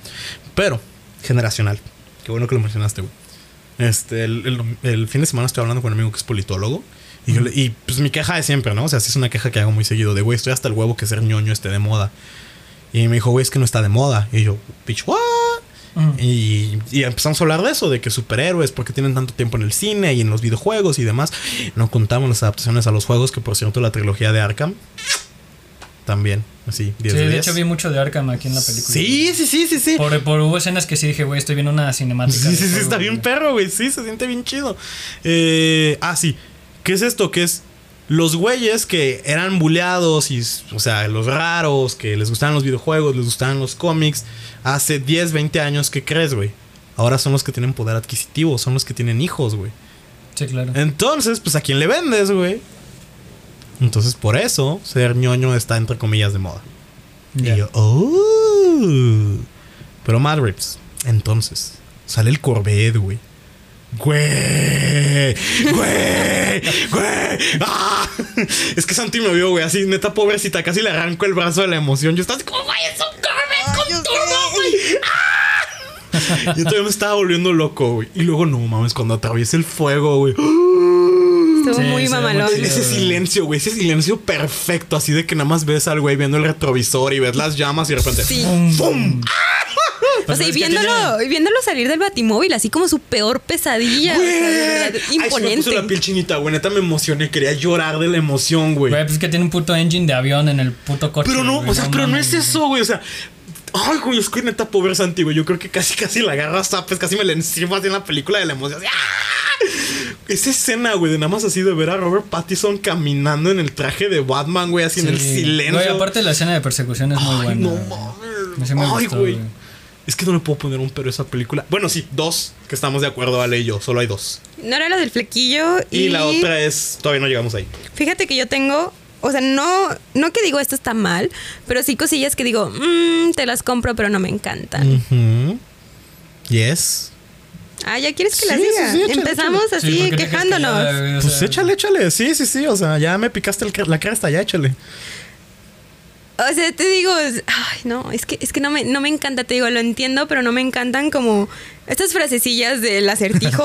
Pero, generacional. Qué bueno que lo mencionaste, güey. Este, el, el- el fin de semana estoy hablando con un amigo que es politólogo. Y, yo le- y, pues mi queja de siempre, ¿no? O sea, sí es una queja que hago muy seguido. De, güey, estoy hasta el huevo que ser ñoño esté de moda. Y me dijo, güey, es que no está de moda. Y yo, bitch, what? Y, y empezamos a hablar de eso, de que superhéroes, porque tienen tanto tiempo en el cine y en los videojuegos y demás. No contamos las adaptaciones a los juegos, que por cierto la trilogía de Arkham también, así, 10 Sí, de de 10. hecho vi mucho de Arkham aquí en la película. Sí, sí, sí, sí, sí. Por, por hubo escenas que sí dije, güey, estoy viendo una cinemática. Sí, sí, sí, está bien perro, güey. Sí, se siente bien chido. Eh, ah, sí. ¿Qué es esto? Que es los güeyes que eran buleados y, o sea, los raros, que les gustaban los videojuegos, les gustaban los cómics, hace 10, 20 años, ¿qué crees, güey? Ahora son los que tienen poder adquisitivo, son los que tienen hijos, güey. Sí, claro. Entonces, pues a quién le vendes, güey. Entonces, por eso, ser ñoño está entre comillas de moda. Y yo, oh. Pero Mad Reeves, entonces, sale el Corvette, güey. Güey, güey, güey. ¡Ah! Es que Santi me vio, güey, así, neta, pobrecita, casi le arranco el brazo de la emoción. Yo estaba así como, güey, es un Corvette con turbo, güey. ¡Ah! Yo todavía me estaba volviendo loco, güey. Y luego, no mames, cuando atraviesa el fuego, güey. Estuvo Sí, muy mamalón. muy Ese silencio, güey, ese silencio perfecto, así de que nada más ves al güey viendo el retrovisor y ves las llamas y de repente. Sí. ¡Fum! O Pues sea, y viéndolo, y viéndolo salir del batimóvil, así como su peor pesadilla. o sea, de verdad, Ay, se me puso imponente. la piel chinita, güey. Neta me emocioné. Quería llorar de la emoción, güey. Güey, pues es que tiene un puto engine de avión en el puto coche. Pero no, güey, o sea, pero no es eso, güey. O sea, ay, güey, es que neta, pobre Santi, güey. Yo creo que casi, casi la agarra a zapes, casi me la encima así en la película de la emoción. así, ¡ah! Esa escena, güey, de nada más así de ver a Robert Pattinson caminando en el traje de Batman, güey, así en el silencio. Güey, aparte la escena de persecución es muy buena. no mames. Me Ay, gustó, güey. güey. Es que no le puedo poner un pero a esa película. Bueno, sí, dos, que estamos de acuerdo, Ale y yo. Solo hay dos. No era la del flequillo. Y, Y, la otra es. Todavía no llegamos ahí. Fíjate que yo tengo. O sea, no, no que digo esto está mal, pero sí cosillas que digo, "Mm, te las compro, pero no me encantan. Yes. Ah, ¿ya quieres que las Sí, sí, diga? sí, échale, Empezamos Sí, así, ¿por qué te quedas quejándonos. O Pues échale, échale. Sí, sí, sí. O sea, ya me picaste el la cresta, ya échale. O sea, te digo, ay, no, es que, es que no, me, no me encanta, te digo, lo entiendo, pero no me encantan como estas frasecillas del acertijo,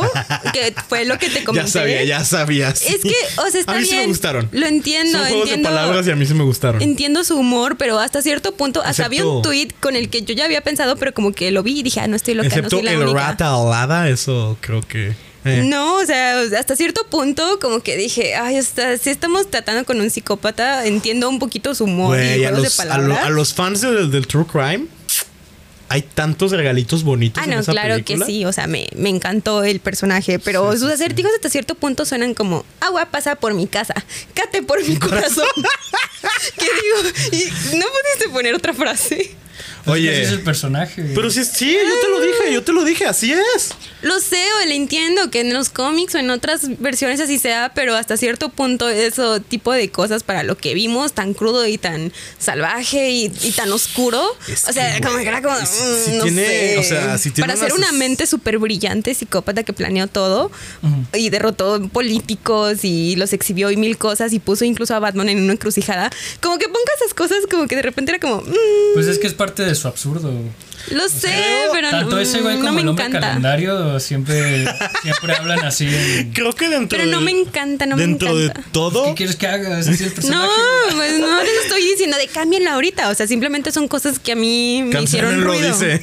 que fue lo que te comenté. Ya sabía, ya sabía. sí. Es que, o sea, está A mí bien. sí me gustaron. Lo entiendo, Son juegos entiendo. de palabras y a mí sí me gustaron. Entiendo su humor, pero hasta cierto punto, hasta había un tweet con el que yo ya había pensado, pero como que lo vi y dije, ah, no estoy loca, Excepto no soy la el única. rata alada, eso creo que. Eh. No, o sea, hasta cierto punto como que dije, ay, hasta si estamos tratando con un psicópata, entiendo un poquito su humor y a los, de a, lo- palabras. a los fans del, del True Crime, hay tantos regalitos bonitos Ah, en no, esa claro película. que sí. O sea, me, me encantó el personaje. Pero Sí, sus sí. acertijos hasta cierto punto suenan como agua pasa por mi casa, cate por mi corazón. ¿Qué digo? Y no pudiste poner otra frase. Pues Oye. así es el personaje. Pero sí, sí, yo te lo dije, yo te lo dije, así es. Lo sé o le entiendo que en los cómics o en otras versiones así sea, pero hasta cierto punto eso tipo de cosas para lo que vimos tan crudo y tan salvaje y, y tan oscuro. Es o sea, que, como que era como si- mm, si no tiene- sé. o sea, si tiene para ser una mente súper brillante, psicópata que planeó todo y derrotó políticos y los exhibió y mil cosas y puso incluso a Batman en una encrucijada. Como que ponga esas cosas como que de repente era como mm, Pues es que es parte de su absurdo. lo sé, pero Tanto no, ese güey no como me el hombre encanta. calendario siempre, siempre hablan así. en, Creo que dentro Pero no de- me encanta, no me dentro encanta. de todo ¿Qué quieres que haga? Es el personaje. No, pues no les estoy diciendo de cámbienla ahorita. O sea, simplemente son cosas que a mí me hicieron ruido. dice.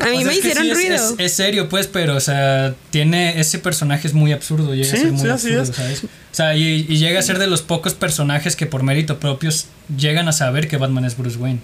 A mí O sea, me hicieron sí, es- ruido. Es, es serio, pues, pero, o sea, tiene. Ese personaje es muy absurdo. Llega Sí, a ser muy sí, absurdo, es. ¿sabes? O sea, y, y llega a ser de los pocos personajes que por mérito propios llegan a saber que Batman es Bruce Wayne.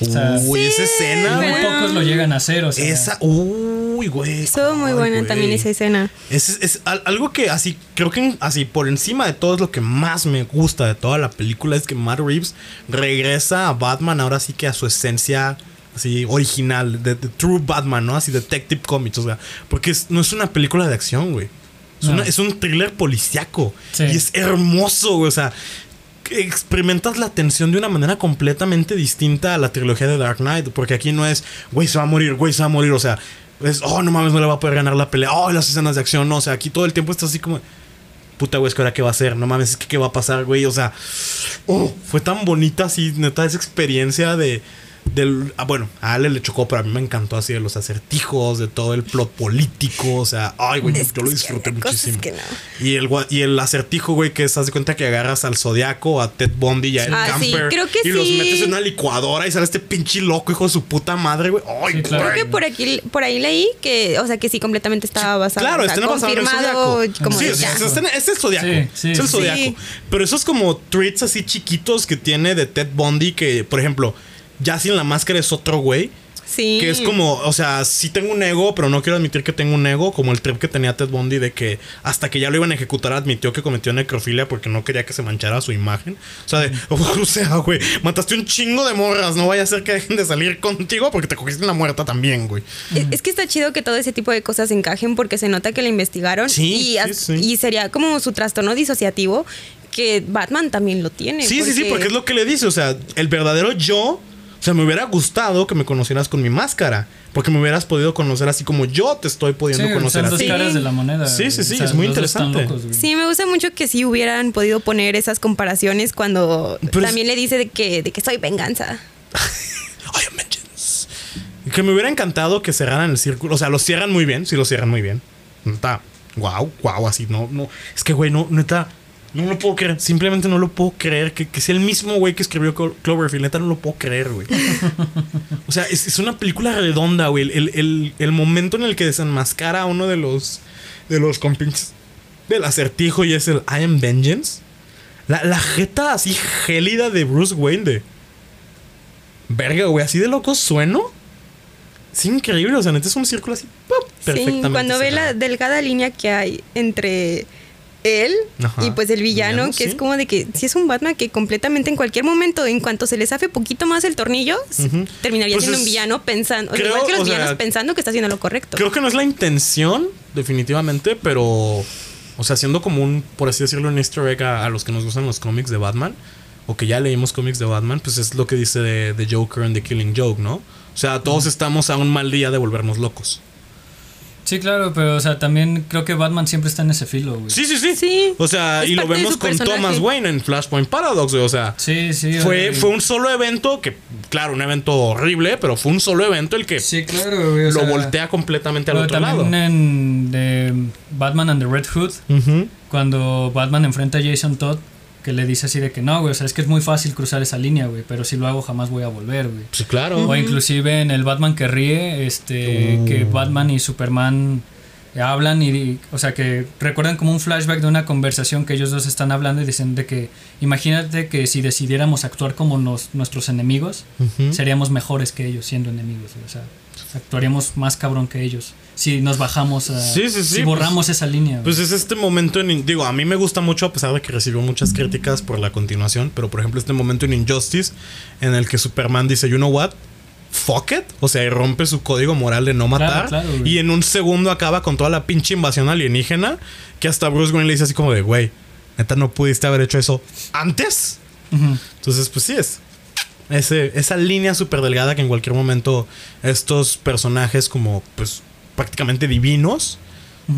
O sea, Uy, esa escena, muy güey. pocos lo llegan a hacer, o sea. Esa, uy, güey. Estuvo muy buena güey. también esa escena. Es, es al- algo que así, creo que así por encima de todo es lo que más me gusta de toda la película es que Matt Reeves regresa a Batman ahora sí que a su esencia así original, de, de True Batman, ¿no? Así Detective Comics, o sea, porque es- no es una película de acción, güey. Es, No. una- es un thriller policiaco Sí. y es hermoso, güey, o sea, experimentas la tensión de una manera completamente distinta a la trilogía de Dark Knight, porque aquí no es, güey, se va a morir, güey, se va a morir, o sea, es, oh, no mames, no le va a poder ganar la pelea, oh, las escenas de acción, no, o sea, aquí todo el tiempo está así como, puta, güey, es que qué va a hacer, no mames, es que qué va a pasar, güey, o sea, oh, fue tan bonita así, neta, esa experiencia de... Del, ah, bueno, a Ale le chocó, pero a mí me encantó así de los acertijos, de todo el plot político, o sea, ay, güey, yo lo disfruté muchísimo. que no. Y el, gua- y el acertijo, güey, que estás de cuenta que agarras al Zodiaco, a Ted Bundy y a el Ah, sí, Camper. creo que y los sí. metes en una licuadora y sale este pinche loco, hijo de su puta madre, güey. Ay, Sí, claro. Creo que por aquí, por ahí leí que, o sea, que sí completamente estaba basado. Claro, o sea, está basado en el confirmado como sí, de o sea, ya. está en- es el Zodiaco. Sí, sí, es el sí. Zodiaco. Sí. Pero esos como tweets así chiquitos que tiene de Ted Bundy, que, por ejemplo, ya sin la máscara es otro güey. Sí. Que es como, o sea, sí tengo un ego, pero no quiero admitir que tengo un ego, como el trip que tenía Ted Bundy de que hasta que ya lo iban a ejecutar admitió que cometió necrofilia porque no quería que se manchara su imagen. O sea, de, o sea, güey, mataste un chingo de morras, no vaya a ser que dejen de salir contigo porque te cogiste una muerta también, güey. Es- Es que está chido que todo ese tipo de cosas encajen porque se nota que la investigaron Sí, y, sí, as- sí. y sería como su trastorno disociativo que Batman también lo tiene. Sí, sí, sí, porque es lo que le dice, o sea, el verdadero yo, sea, me hubiera gustado que me conocieras con mi máscara, porque me hubieras podido conocer así como yo te estoy Sí, pudiendo son conocer dos así. caras de la moneda. Sí, sí, sí, es muy interesante. locos. Sí, me gusta mucho que sí hubieran podido poner esas comparaciones cuando Pero es- también le dice de que, de que soy venganza. I am vengeance. Que me hubiera encantado que cerraran el círculo. O sea, lo cierran muy bien. Sí, lo cierran muy bien. Neta. Wow, wow, así. No, no. Es que, güey, no, neta. No lo puedo creer. Simplemente no lo puedo creer. Que, que sea el mismo güey que escribió Clo- Cloverfield. Neta, no lo puedo creer, güey. o sea, es, es una película redonda, güey. El, el- el momento en el que desenmascara a uno de los. De los compinches. Del acertijo y es el I am vengeance. La, la jeta así gélida de Bruce Wayne de. Verga, güey, así de loco sueno. Es increíble, o sea, neta es un círculo así. ¡pum! Perfectamente. Sí, cuando ve la delgada línea que hay entre él Ajá. y pues el villano, Villano, que sí. es como de que si es un Batman que completamente en cualquier momento, en cuanto se le zafe poquito más el tornillo, terminaría Pues siendo es- un villano pensando, o sea, igual que los sea, villanos pensando que está haciendo lo correcto. Creo que no es la intención, definitivamente, pero. O sea, siendo como un, por así decirlo, un easter egg a, a los que nos gustan los cómics de Batman, o que ya leímos cómics de Batman, pues es lo que dice de, de Joker en The Killing Joke, ¿no? O sea, todos estamos a un mal día de volvernos locos. Sí, claro, pero o sea, también creo que Batman siempre está en ese filo, güey. Sí, sí, sí. Sí, O sea, es y lo vemos con personaje. Thomas Wayne en Flashpoint Paradox, güey. O sea, Sí, sí. fue, güey. fue un solo evento que, claro, un evento horrible, pero fue un solo evento el que Sí, claro, güey. o lo sea, voltea completamente al otro lado. también en de Batman and the Red Hood, cuando Batman enfrenta a Jason Todd, que le dice así de que no, güey, o sea, es que es muy fácil cruzar esa línea, güey, pero si lo hago jamás voy a volver, güey. Sí, claro. O inclusive en el Batman que ríe, este, que Batman y Superman hablan y, o sea, que recuerdan como un flashback de una conversación que ellos dos están hablando y dicen de que imagínate que si decidiéramos actuar como nos- nuestros enemigos, seríamos mejores que ellos siendo enemigos, o sea, actuaríamos más cabrón que ellos. Si nos bajamos a Sí, sí, sí, si pues- borramos esa línea. Pues es este momento en. Digo, a mí me gusta mucho, a pesar de que recibió muchas críticas por la continuación. Pero por ejemplo, este momento en Injustice, en el que Superman dice, you know what? Fuck it. O sea, y rompe su código moral de no matar. claro, y en un segundo acaba con toda la pinche invasión alienígena. Que hasta Bruce Wayne le dice así como de, güey, neta, no pudiste haber hecho eso antes. Entonces, pues sí es. Ese, esa línea súper delgada que en cualquier momento estos personajes como pues prácticamente divinos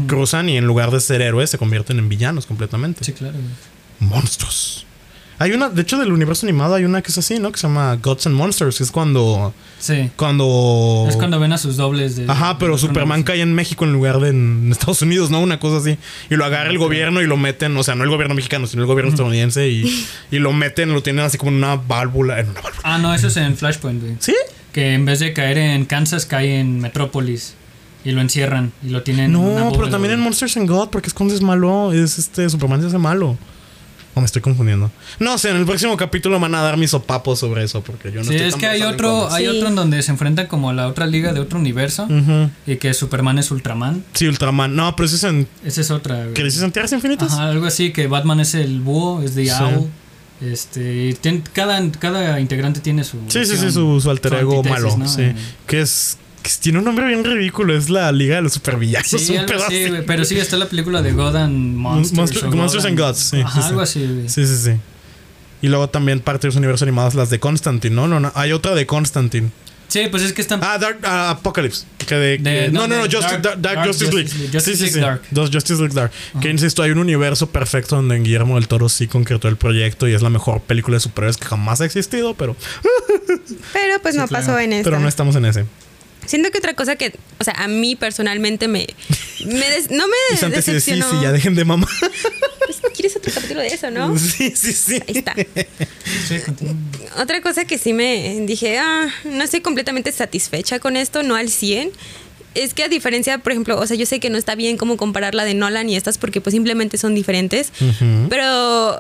cruzan y en lugar de ser héroes se convierten en villanos completamente. Sí, claro. Monstruos. Hay una, de hecho del universo animado hay una que es así, ¿no? Que se llama Gods and Monsters, que es cuando... Sí. Cuando... Es cuando ven a sus dobles de... Ajá, pero de Superman cae en México en lugar de en Estados Unidos, ¿no? Una cosa así. Y lo agarra el gobierno y lo meten, o sea, no el gobierno mexicano, sino el gobierno estadounidense y, y lo meten, lo tienen así como en una válvula, en una válvula. Ah, no, eso es en Flashpoint, güey. ¿Sí? Que en vez de caer en Kansas, cae en Metrópolis. Y lo encierran y lo tienen en una No, pero también en. Monsters and God, porque es cuando es malo, es este, Superman se hace malo. O me estoy confundiendo. No sé, en el próximo capítulo van a dar mis sopapos sobre eso, porque yo no Sí, estoy es tan que hay otro, hay Sí. otro en donde se enfrentan como a la otra liga de otro universo. Ujú. Y que Superman es Ultraman. Sí, Ultraman. No, pero eso es en Esa es otra, güey. Crisis en Tierras Infinitas. Ajá, algo así, que Batman es el búho, es The Sí. Owl. Este, y tien- cada, cada integrante tiene su. Sí, sí, sí, su, su alter ego malo. ¿no? Sí. Que es. Que tiene un nombre bien ridículo. Es la Liga de los Supervillanos. Sí, un algo así, güey, pero sí, está la película de God and Monsters. Monster- Monsters and Gods, sí, Ajá, sí, algo sí. así, güey. Sí, sí, sí. Y luego también parte de los universos animados, las de Constantine, ¿no? No, no. Hay otra de Constantine. Sí, pues es que están. Ah, Dark ah, Apocalypse. Que de, De- que- no, no, no, Dark- Dark, Dark Dark Justice League. Justice League. Justice sí, sí, League sí. Dark. Justice League Dark. Que insisto, hay un universo perfecto donde Guillermo del Toro sí concretó el proyecto y es la mejor película de superhéroes que jamás ha existido, pero, Pero pues Sí, no claro. pasó en esta. pero no estamos en ese. Siento que otra cosa que, o sea, a mí personalmente me, me des- no me Y sí, decepcionó. sí, ya dejen de mamá. Pues, ¿Quieres otro capítulo de eso, no? Sí, sí, sí. Ahí está. Sí. Otra cosa que sí me dije, ah, no estoy completamente satisfecha con esto, no al 100. Es que a diferencia, por ejemplo, o sea, yo sé que no está bien como comparar la de Nolan y estas porque pues simplemente son diferentes. Pero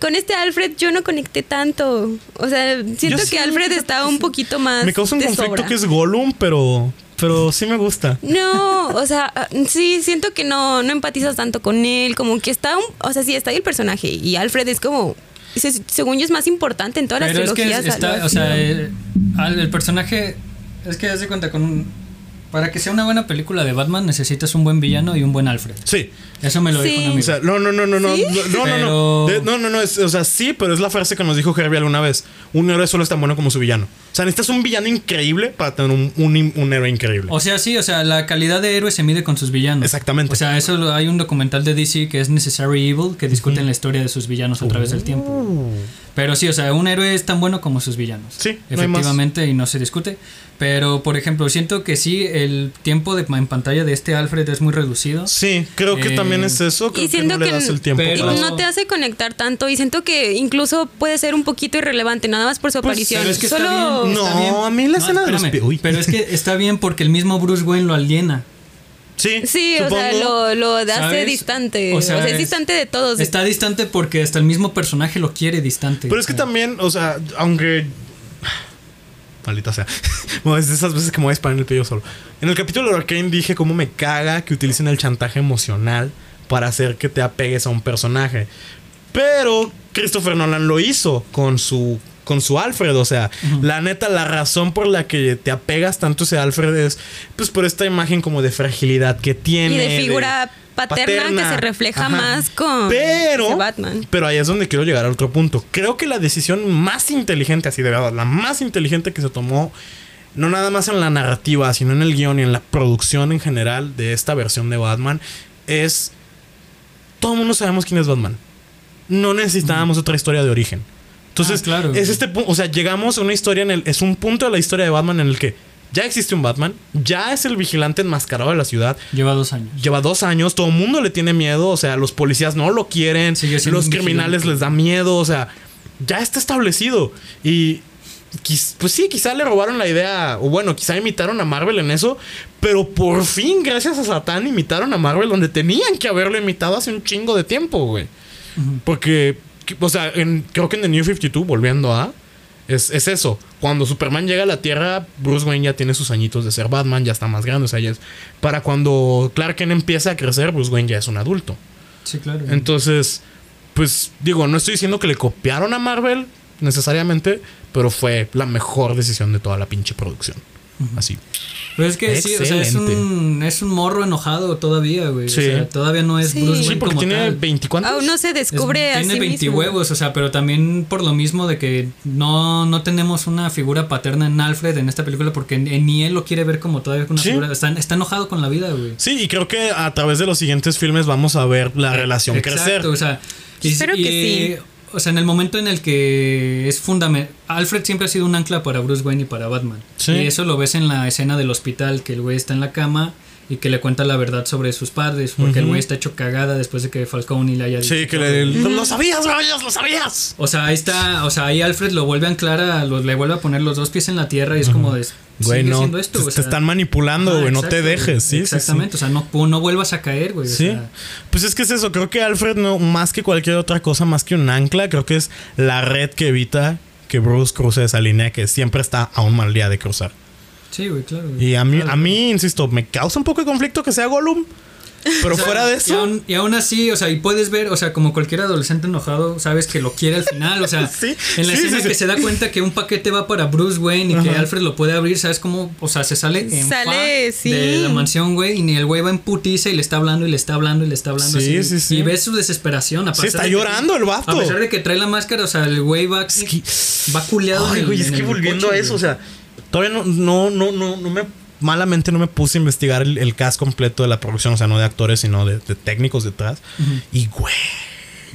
con este Alfred yo no conecté tanto. O sea, siento Yo que sí, Alfred está que un poquito más. Me causa un de conflicto sobra. que es Gollum, pero, pero sí me gusta. No, o sea, sí, siento que no, no empatizas tanto con él, como que está, un, o sea, sí, está ahí el personaje y Alfred es como, se- según yo es más importante en todas Pero las es que trilogías. está, algo o sea, eh, el personaje. Es que haz de cuenta con un. Para que sea una buena película de Batman necesitas un buen villano y un buen Alfred. Sí. Eso me lo Sí. dijo un amigo. O sea, no, no, no, no, no, ¿Sí? no, no, no, no, Pero- De- no, no, no, es- o sea, sí, pero es la frase que nos dijo Herbie alguna vez. Un héroe solo es tan bueno como su villano. O sea, necesitas un villano increíble para tener un, un, un héroe increíble. O sea, sí, o sea, la calidad de héroe se mide con sus villanos. Exactamente. O sea, eso lo- hay un documental de DC que es Necessary Evil que discuten la historia de sus villanos a través del tiempo. Uh. Pero sí, o sea, un héroe es tan bueno como sus villanos. Sí, no hay más. efectivamente, y no se discute. Pero, por ejemplo, siento que sí, el tiempo de, en pantalla de este Alfred es muy reducido. Sí, creo que Eh, también es eso. Creo y que siento no le que das el tiempo. pero- Y para- no te hace conectar tanto y siento que incluso puede ser un poquito irrelevante, nada más por su Pues, aparición. Pero es que está bien, No, bien. a mí la escena de los espérame, uy. Pero es que está bien porque el mismo Bruce Wayne lo aliena. Sí, Sí, o sea, lo, lo hace ¿Sabes? distante. O O sea, es es- distante de todos. Está distante porque hasta el mismo personaje lo quiere distante. Pero es que O sea, también, o sea, aunque. Maldita sea. Bueno, es de esas veces que me voy a disparar en el pello solo. En el capítulo de Arcane dije cómo me caga que utilicen el chantaje emocional para hacer que te apegues a un personaje. Pero Christopher Nolan lo hizo con su con su Alfred, o sea, la neta la razón por la que te apegas tanto a ese Alfred es pues por esta imagen como de fragilidad que tiene y de figura paterna, que se refleja Ajá. más con Pero, Batman. pero ahí es donde quiero llegar al otro punto. Creo que la decisión más inteligente, así de verdad, la más inteligente que se tomó, no nada más en la narrativa, sino en el guion y en la producción en general de esta versión de Batman, es. Todo el mundo sabemos quién es Batman. No necesitábamos otra historia de origen. Entonces, Ah, claro. es este punto. O sea, llegamos a una historia en el. Es un punto de la historia de Batman en el que ya existe un Batman, ya es el vigilante enmascarado de la ciudad, Lleva dos años. Lleva dos años, todo el mundo le tiene miedo, o sea, los policías no lo quieren, los criminales vigilante. les da miedo, o sea, ya está establecido. Y pues sí, quizá le robaron la idea, o bueno, quizá imitaron a Marvel en eso, pero por fin, gracias a Satán, imitaron a Marvel donde tenían que haberlo imitado hace un chingo de tiempo, güey. Porque, que- o sea, en- creo que en The New 52, volviendo a, es, es eso. Cuando Superman llega a la Tierra, Bruce Wayne ya tiene sus añitos de ser Batman, ya está más grande, o sea, ya es... Para cuando Clark Kent empieza a crecer, Bruce Wayne ya es un adulto. Sí, claro. Entonces, pues digo, no estoy diciendo que le copiaron a Marvel necesariamente, pero fue la mejor decisión de toda la pinche producción. Así. Pero es que sí, o sea, es un, es un morro enojado todavía, güey. Sí. O sea, todavía no es Sí. Bruce Sí, porque como tiene tal. 24 Aún no se Es- descubre a tiene sí 20 mismo. huevos, o sea, pero también por lo mismo de que no, no tenemos una figura paterna en Alfred en esta película porque ni él lo quiere ver como todavía una Sí. figura. Está, está enojado con la vida, güey. Sí, y creo que a través de los siguientes filmes vamos a ver la relación Exacto, crecer. o sea, y- Espero que y, O sea, en el momento en el que es fundamental. Alfred siempre ha sido un ancla para Bruce Wayne y para Batman. Sí. Y eso lo ves en la escena del hospital, que el güey está en la cama y que le cuenta la verdad sobre sus padres, porque el güey está hecho cagada después de que Falcone le haya dicho. Sí, que le, lo sabías, Rayas, lo sabías. O sea, ahí está, o sea, ahí Alfred lo vuelve a anclar, a los- le vuelve a poner los dos pies en la tierra y es como de. Güey, no. esto, te, o te sea. están manipulando, güey. no te dejes. Sí, sí, sí. Exactamente, o sea, no, no vuelvas a caer, güey. o Sí. sea, Pues es que es eso. Creo que Alfred, no, más que cualquier otra cosa, más que un ancla, creo que es la red que evita que Bruce cruce esa línea que siempre está a un mal día de cruzar. Sí, güey, claro. güey. Y a mí, Claro, a mí, insisto, me causa un poco de conflicto que sea Gollum. Pero O sea, fuera de Y eso. aún, y aún así, o sea, y puedes ver, o sea, como cualquier adolescente enojado, sabes que lo quiere al final, o sea, Sí, en la sí, escena sí, sí. que se da cuenta que un paquete va para Bruce Wayne y que. Alfred lo puede abrir, ¿sabes cómo? O sea, se sale en Sale, de la mansión, güey, y ni el güey va en putiza y le está hablando y le está hablando y le está hablando Sí, así. sí, sí. Y ves su desesperación. A Sí, pesar está de que- llorando el vato. A pesar de que trae la máscara, o sea, el güey va, Es que- va culeado. Ay, en el- güey, es en que el volviendo coche, a eso, güey. o sea, todavía no, no, no, no, no me. Malamente no me puse a investigar el, el cast completo de la producción, o sea, no de actores, sino de, de técnicos detrás. Y, güey,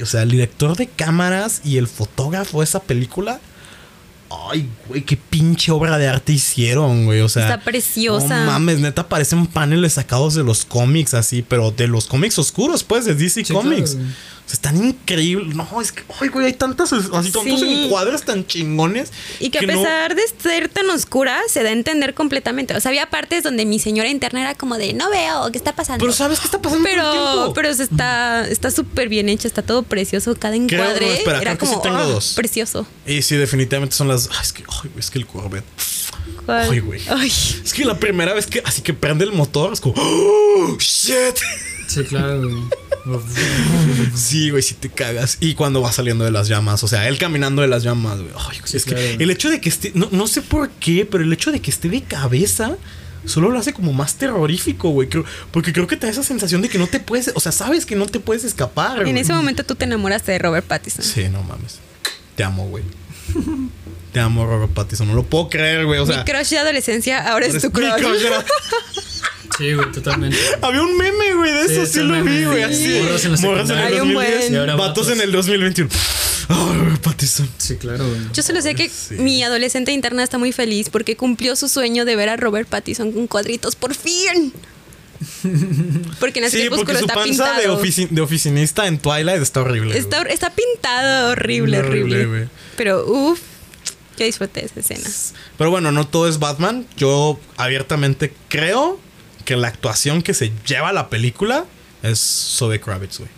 o sea, el director de cámaras y el fotógrafo de esa película. Ay, güey, qué pinche obra de arte hicieron, güey. O sea, Está preciosa. No mames, neta, parecen paneles sacados de los cómics, así, pero de los cómics oscuros, pues, de DC Sí, Comics. claro, están increíbles. No, es que, ay, güey, hay tantas, así, tantos Sí. encuadres tan chingones. Y que a no- pesar de ser tan oscura, se da a entender completamente. O sea, había partes donde mi señora interna era como de, no veo, ¿qué está pasando? Pero ¿sabes qué está pasando pero, pero se está está súper bien hecho, está todo precioso, cada encuadre no, espera, era creo que sí como tengo ah, dos. precioso. Y sí, definitivamente son las. Ay, es que, ay, es que el Corvette. ¿Cuál? Ay, güey. Ay. Es que la primera vez que así que prende el motor, es como. ¡Oh, shit! Sí, claro, güey. Sí, güey, si te cagas. Y cuando va saliendo de las llamas, o sea, él caminando de las llamas, güey. Ay, güey, Sí, es que claro. el hecho de que esté. No, no sé por qué, pero el hecho de que esté de cabeza. Solo lo hace como más terrorífico, güey. Creo- Porque creo que te da esa sensación de que no te puedes. O sea, sabes que no te puedes escapar. En güey. ese momento tú te enamoraste de Robert Pattinson. Sí, no mames. Te amo, güey. Te amo, Robert Pattinson. No lo puedo creer, güey. O sea, mi crush de adolescencia ahora es tu mi crush. crush era- Sí, güey, totalmente. Había un meme, güey, de Sí, eso. es Sí, lo meme, vi, güey. sí. Así. Morras en el secundaria. Hay un 2010. buen. Vatos en el 2021. Oh, Robert Pattinson. Sí, claro, güey. Yo solo sé que Sí. mi adolescente interna está muy feliz porque cumplió su sueño de ver a Robert Pattinson con cuadritos por fin. Porque en ese Sí, porque su está panza de, pintado. ofici- de oficinista en Twilight está horrible. Está, está pintado horrible, Horrible, horrible. Pero uff, yo disfruté esa escena. Pero bueno, no todo es Batman. Yo abiertamente creo que la actuación que se lleva a la película es Zoe Kravitz, güey.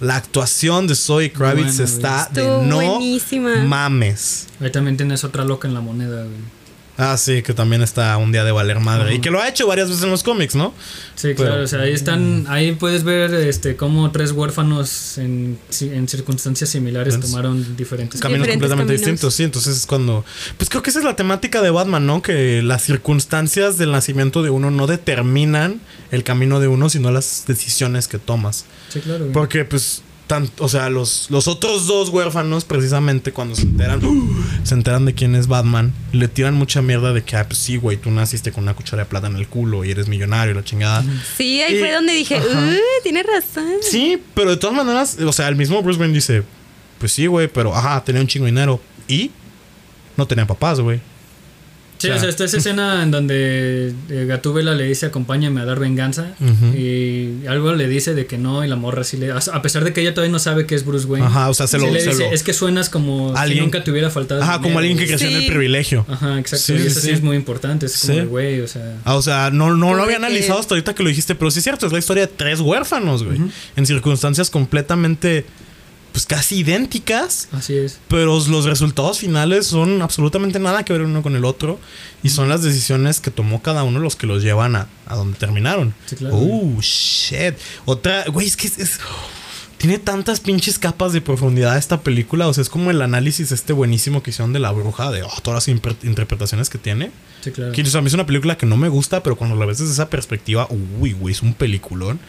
La actuación de Zoe Kravitz Bueno, está de no buenísima. mames. Ahí también tienes otra loca en la moneda, güey. Ah, sí, que también está un día de valer madre. Y que lo ha hecho varias veces en los cómics, ¿no? Sí, Pero- claro, o sea, ahí están, ahí puedes ver este cómo tres huérfanos en, en circunstancias similares tomaron diferentes Caminos Diferentes completamente caminos. distintos, sí. Entonces es cuando. Pues creo que esa es la temática de Batman, ¿no? Que las circunstancias del nacimiento de uno no determinan el camino de uno, sino las decisiones que tomas. Sí, claro. Porque, pues, tan, o sea, los, los otros dos huérfanos, precisamente cuando se enteran, se enteran de quién es Batman, le tiran mucha mierda de que, ah, pues sí, güey, tú naciste con una cuchara de plata en el culo y eres millonario y la chingada. Sí, ahí Y- fue donde dije, ajá. "Uh, tiene razón. Sí, pero de todas maneras, o sea, el mismo Bruce Wayne dice, pues sí, güey, pero ajá, tenía un chingo de dinero. ¿Y? No tenía papás, güey. Sí, o sea, está esa escena en donde eh, Gatúbela le dice acompáñame a dar venganza y algo le dice de que no y la morra sí le... A pesar de que ella todavía no sabe que es Bruce Wayne. Ajá, o sea, se sí lo- le se dice, lo- es que suenas como Alguien- si nunca te hubiera faltado. Ajá, como dinero". alguien que creció en el privilegio. Ajá, exacto. Sí, y eso sí, sí. es muy importante. Es como, güey, o sea... Ah, o sea, no, no Como lo había que- analizado hasta ahorita que lo dijiste, pero sí es cierto, es la historia de tres huérfanos, güey. En circunstancias completamente, pues casi idénticas. Así es. Pero los resultados finales son absolutamente nada que ver uno con el otro. Y son las decisiones que tomó cada uno los que los llevan a, a donde terminaron. Sí, claro. Oh, shit. Otra, güey, es que es, es- tiene tantas pinches capas de profundidad esta película. O sea, es como el análisis este buenísimo que hicieron de la bruja, de oh, todas las interpretaciones que tiene. Sí, claro. Que, o sea, a mí es una película que no me gusta, pero cuando la ves desde esa perspectiva, uy, güey, es un peliculón.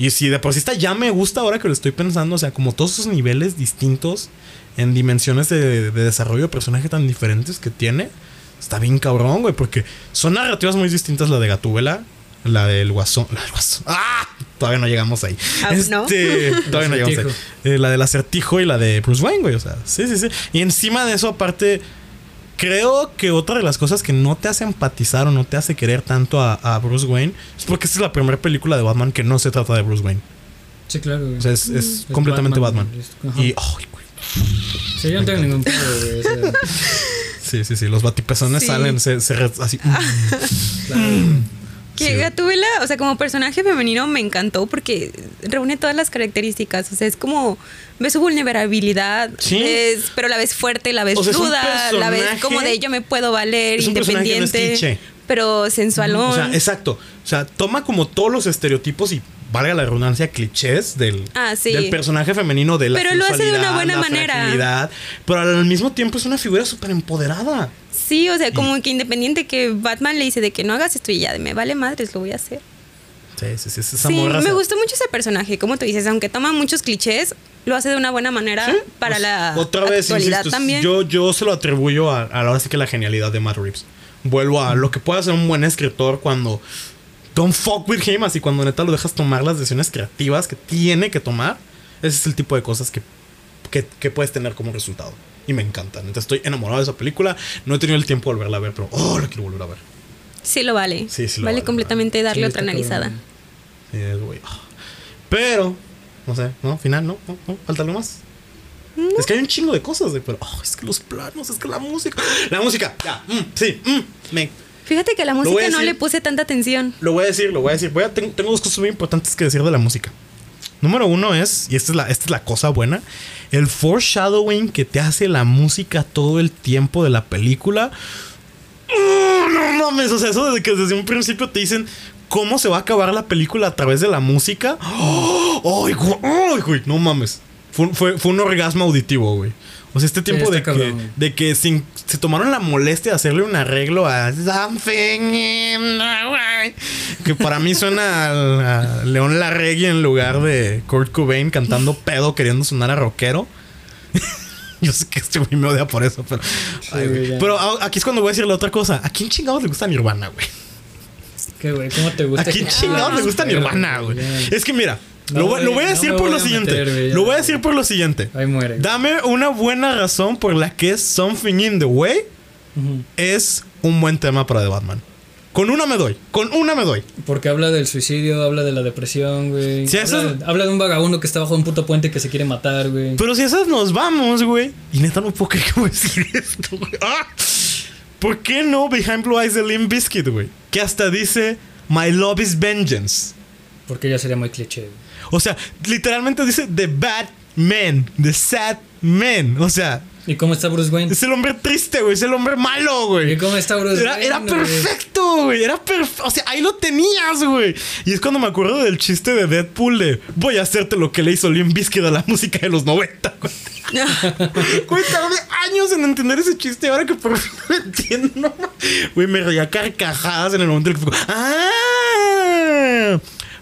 Y si de por sí esta ya me gusta ahora que lo estoy pensando, o sea, como todos esos niveles distintos en dimensiones de, de desarrollo de personaje tan diferentes que tiene, está bien cabrón, güey, porque son narrativas muy distintas la de Gatúbela, la del Guasón, la del Guasón. ¡Ah! Todavía no llegamos ahí. No. Este, todavía no llegamos ahí. acertijo. Eh, la del acertijo y la de Bruce Wayne, güey, o sea, sí, sí, sí. Y encima de eso, aparte, Creo que otra de las cosas que no te hace empatizar o no te hace querer tanto a, a Bruce Wayne es porque esta es la primera película de Batman que no se trata de Bruce Wayne. Sí, claro. güey. O sea, es, es completamente Batman. Y, ay, güey. Sí, yo no tengo ningún sea, Sí, sí, sí. Los batipezones Sí. salen, se, se re- así. claro. Que Sí. Gatúbela, o sea, como personaje femenino me encantó porque reúne todas las características. O sea, es como, ves su vulnerabilidad, Sí. ves- pero la ves fuerte, la ves O sea, ruda, la ves como de yo me puedo valer, no independiente, pero sensualón. O sea, exacto. O sea, toma como todos los estereotipos y valga la redundancia, clichés del, Ah, sí. del personaje femenino de la Pero lo hace de una buena manera. pero al mismo tiempo es una figura súper empoderada. Sí, o sea, como que independiente que Batman le dice de que no hagas esto y ya, de me vale madres, lo voy a hacer. Sí, sí, sí. Esa Sí, morra me gustó mucho ese personaje, como tú dices, aunque toma muchos clichés, lo hace de una buena manera Sí, para pues, la otra vez, actualidad insisto, también. Yo, yo se lo atribuyo a, a la hora sí que la genialidad de Matt Reeves. Vuelvo a lo que puede hacer un buen escritor cuando don't fuck with him, así cuando neta lo dejas tomar las decisiones creativas que tiene que tomar. Ese es el tipo de cosas que, que, que puedes tener como resultado. Y me encantan. Entonces estoy enamorado de esa película. No he tenido el tiempo de volverla a ver, pero oh, la quiero volver a ver. Sí lo vale. Sí, sí lo vale vale, completamente darle Sí, otra analizada. Sí, es, güey. Pero, no sé, ¿no? Final, ¿no? ¿No? ¿No? ¿Falta algo más? Es que hay un chingo de cosas, de, pero oh, es que los planos, es que la música. La música, ya, mm, sí, mm, me, Fíjate que a la a música no le puse tanta atención. Lo voy a decir, lo voy a decir. Voy a, tengo, tengo dos cosas muy importantes que decir de la música. Número uno es, y esta es, la, esta es la cosa buena, el foreshadowing que te hace la música todo el tiempo de la película. ¡Oh, no mames, o sea, eso desde que desde un principio te dicen cómo se va a acabar la película a través de la música. ¡Oh! ¡Ay, güey! No mames. Fue, fue- fue un orgasmo auditivo, güey. O sea, este tiempo de, que, de que sin- se tomaron la molestia de hacerle un arreglo a Something in the way. Que para mí suena a, a León Larregui en lugar de Kurt Cobain cantando pedo queriendo sonar a rockero. Yo sé que este güey me odia por eso, pero. ay, güey. ya. pero aquí es cuando voy a decir la otra cosa. ¿A quién chingados le gusta Nirvana, güey? ¿Qué, güey? ¿Cómo te gusta? ¿A quién que- chingados le gusta Nirvana, güey? Es que mira, No, lo, voy- lo voy a decir no por lo siguiente. meter, ya. lo voy a decir por lo siguiente. Ahí muere. Dame una buena razón por la que Something in the Way Ujú. es un buen tema para The Batman. Con una me doy, con una me doy. Porque habla del suicidio, habla de la depresión, güey. Sí, habla, eso es- habla de un vagabundo que está bajo un puto puente que se quiere matar, güey. Pero si esas nos vamos, güey. Y neta no puedo creer que voy a decir esto, güey. ¡Ah! ¿Por qué no Behind Blue Eyes de Limp Bizkit, güey? Que hasta dice My love is vengeance. Porque ya sería muy cliché. güey. O sea, literalmente dice The Bad Man, The Sad Man. O sea, ¿Y cómo está Bruce Wayne? es el hombre triste, güey. Es el hombre malo, güey. ¿Y cómo está Bruce Era, Wayne? era perfecto, güey. Era perfecto. O sea, ahí lo tenías, güey. Y es cuando me acuerdo del chiste de Deadpool de voy a hacerte lo que le hizo Limp Bizkit a la música de los 90, güey. Güey, tardé años en entender ese chiste. Ahora que por fin lo entiendo. Güey, me reía carcajadas en el momento en el que fue. ¡Ah!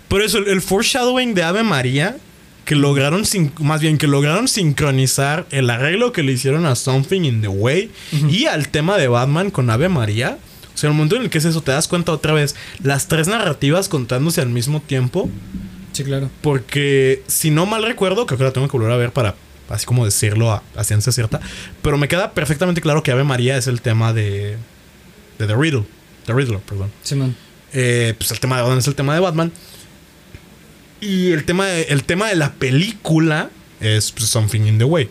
Por eso, el, foreshadowing de Ave María, que lograron, sin, más bien, que lograron sincronizar el arreglo que le hicieron a Something in the Way y al tema de Batman con Ave María. O sea, el momento en el que es eso, te das cuenta otra vez, las tres narrativas contándose al mismo tiempo. Sí, claro. Porque si no mal recuerdo, creo que la tengo que volver a ver para así como decirlo a, a ciencia cierta. Pero me queda perfectamente claro que Ave María es el tema de. de The Riddle. The Riddler, perdón. Simón. Eh, pues el tema de Batman es el tema de Batman. Y el tema de, el tema de la película es pues, Something in the Way.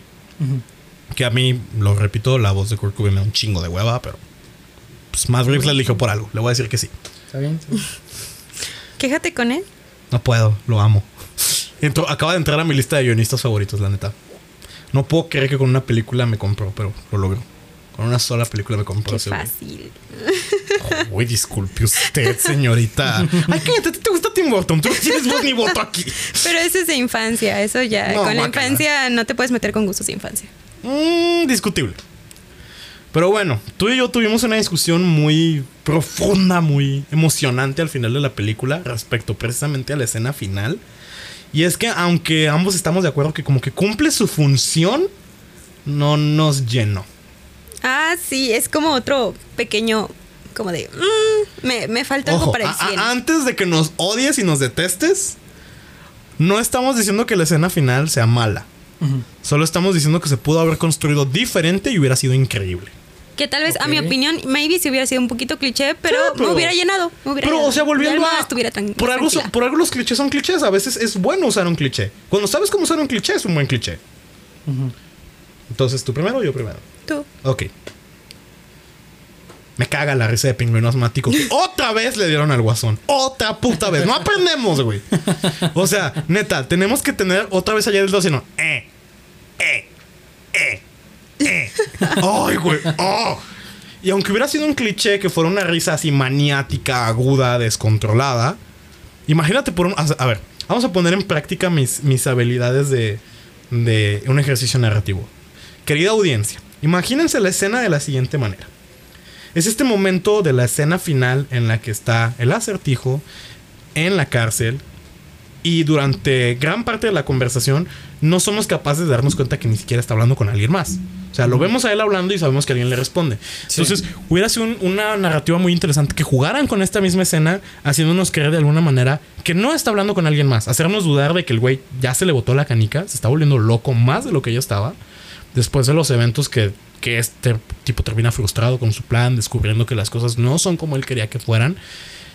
Que a mí, lo repito, la voz de Kurt Cobain me da un chingo de hueva, pero pues Matt Reeves la eligió por algo. Le voy a decir que sí. ¿Está bien? Está bien. Quéjate con él. No puedo, lo amo. Entró- acaba de entrar a mi lista de guionistas favoritos, la neta. No puedo creer que con una película me compró, pero lo logró. Con una sola película me compró Qué fácil. Uy, disculpe usted, señorita. Ay, cállate, ¿a ti te gusta Tim Burton? Tú no tienes voz ni voto aquí. Pero eso es de infancia, eso ya. No, con la infancia no te puedes meter con gustos de infancia. Mm, discutible. Pero bueno, tú y yo tuvimos una discusión muy profunda, muy emocionante al final de la película respecto precisamente a la escena final. Y es que aunque ambos estamos de acuerdo que como que cumple su función, no nos llenó. Ah, sí, es como otro pequeño, como de, mm, me, me falta algo para el a- a- 100. antes de que nos odies y nos detestes, no estamos diciendo que la escena final sea mala. Solo estamos diciendo que se pudo haber construido diferente y hubiera sido increíble. Que tal vez, a mi opinión, maybe si hubiera sido un poquito cliché, pero, Sí, pero- me hubiera llenado. Me hubiera Pero, llenado. o sea, volviendo a. estuviera tan por, algo, tranquila. por algo los clichés son clichés. A veces es bueno usar un cliché. Cuando sabes cómo usar un cliché, es un buen cliché. Ujú. Entonces, tú primero o yo primero. Tú. Ok. Me caga la risa de pingüino asmático. que Otra vez le dieron al guasón. Otra puta vez. No aprendemos, güey. O sea, neta, tenemos que tener otra vez allá del dos, sino. Eh, eh, eh, eh. Ay, güey. oh. Y aunque hubiera sido un cliché que fuera una risa así maniática, aguda, descontrolada. Imagínate por un. A a ver, vamos a poner en práctica mis, mis habilidades de, de un ejercicio narrativo. Querida audiencia, imagínense la escena de la siguiente manera. Es este momento de la escena final en la que está el acertijo en la cárcel y durante gran parte de la conversación no somos capaces de darnos cuenta que ni siquiera está hablando con alguien más. O sea, lo vemos a él hablando y sabemos que alguien le responde. Sí. Entonces, hubiera sido un- una narrativa muy interesante que jugaran con esta misma escena, haciéndonos creer de alguna manera que no está hablando con alguien más. Hacernos dudar de que el güey ya se le botó la canica, se está volviendo loco más de lo que ya estaba. Después de los eventos que, que este tipo termina frustrado con su plan, descubriendo que las cosas no son como él quería que fueran.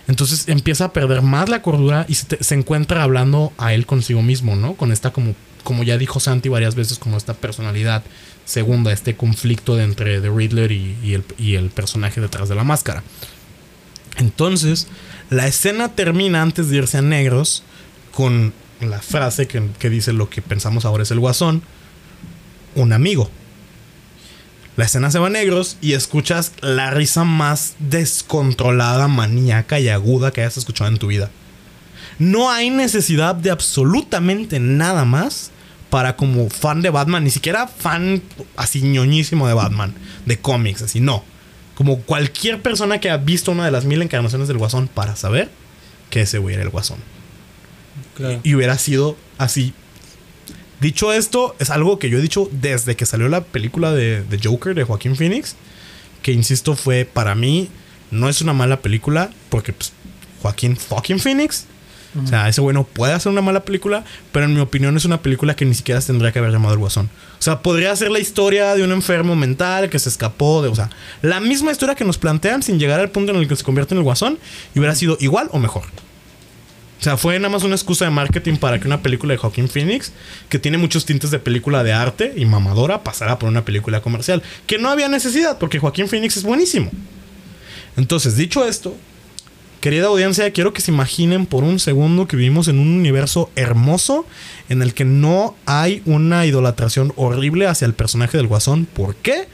Entonces empieza a perder más la cordura y se, encuentra hablando a él consigo mismo, ¿no? Con esta como, como ya dijo Santi varias veces, como esta personalidad segunda, este conflicto de entre The Riddler y, y el, y el personaje detrás de la máscara. Entonces, la escena termina antes de irse a negros con la frase que, que dice lo que pensamos ahora es el guasón, un amigo. La escena se va a negros y escuchas la risa más descontrolada, maníaca y aguda que hayas escuchado en tu vida. No hay necesidad de absolutamente nada más para como fan de Batman, ni siquiera fan así ñoñísimo de Batman, de cómics, así, no. Como cualquier persona que ha visto una de las mil encarnaciones del Guasón para saber que ese güey era el Guasón. Claro. Y hubiera sido así. Dicho esto, es algo que yo he dicho desde que salió la película de, de Joker de Joaquín Phoenix. Que insisto, fue para mí, no es una mala película, porque pues, Joaquín fucking Phoenix. O sea, ese güey no puede hacer una mala película, pero en mi opinión es una película que ni siquiera se tendría que haber llamado El Guasón. O sea, podría ser la historia de un enfermo mental que se escapó de. O sea, la misma historia que nos plantean sin llegar al punto en el que se convierte en el Guasón y hubiera sido igual o mejor. O sea, fue nada más una excusa de marketing para que una película de Joaquín Phoenix, que tiene muchos tintes de película de arte y mamadora, pasara por una película comercial. Que no había necesidad, porque Joaquín Phoenix es buenísimo. Entonces, dicho esto, querida audiencia, quiero que se imaginen por un segundo que vivimos en un universo hermoso en el que no hay una idolatración horrible hacia el personaje del Guasón. ¿Por qué?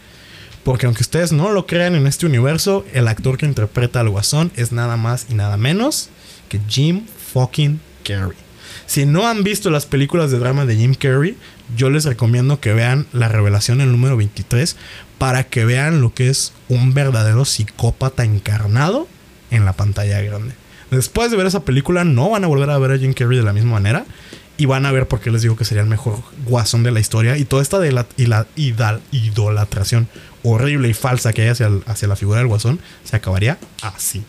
Porque aunque ustedes no lo crean en este universo, el actor que interpreta al Guasón es nada más y nada menos que Jim fucking Carrey. Si no han visto las películas de drama de Jim Carrey, yo les recomiendo que vean La Revelación el número 23 para que vean lo que es un verdadero psicópata encarnado en la pantalla grande. Después de ver esa película no van a volver a ver a Jim Carrey de la misma manera y van a ver por qué les digo que sería el mejor guasón de la historia y toda esta idolatración horrible y falsa que hay hacia la figura del guasón se acabaría así.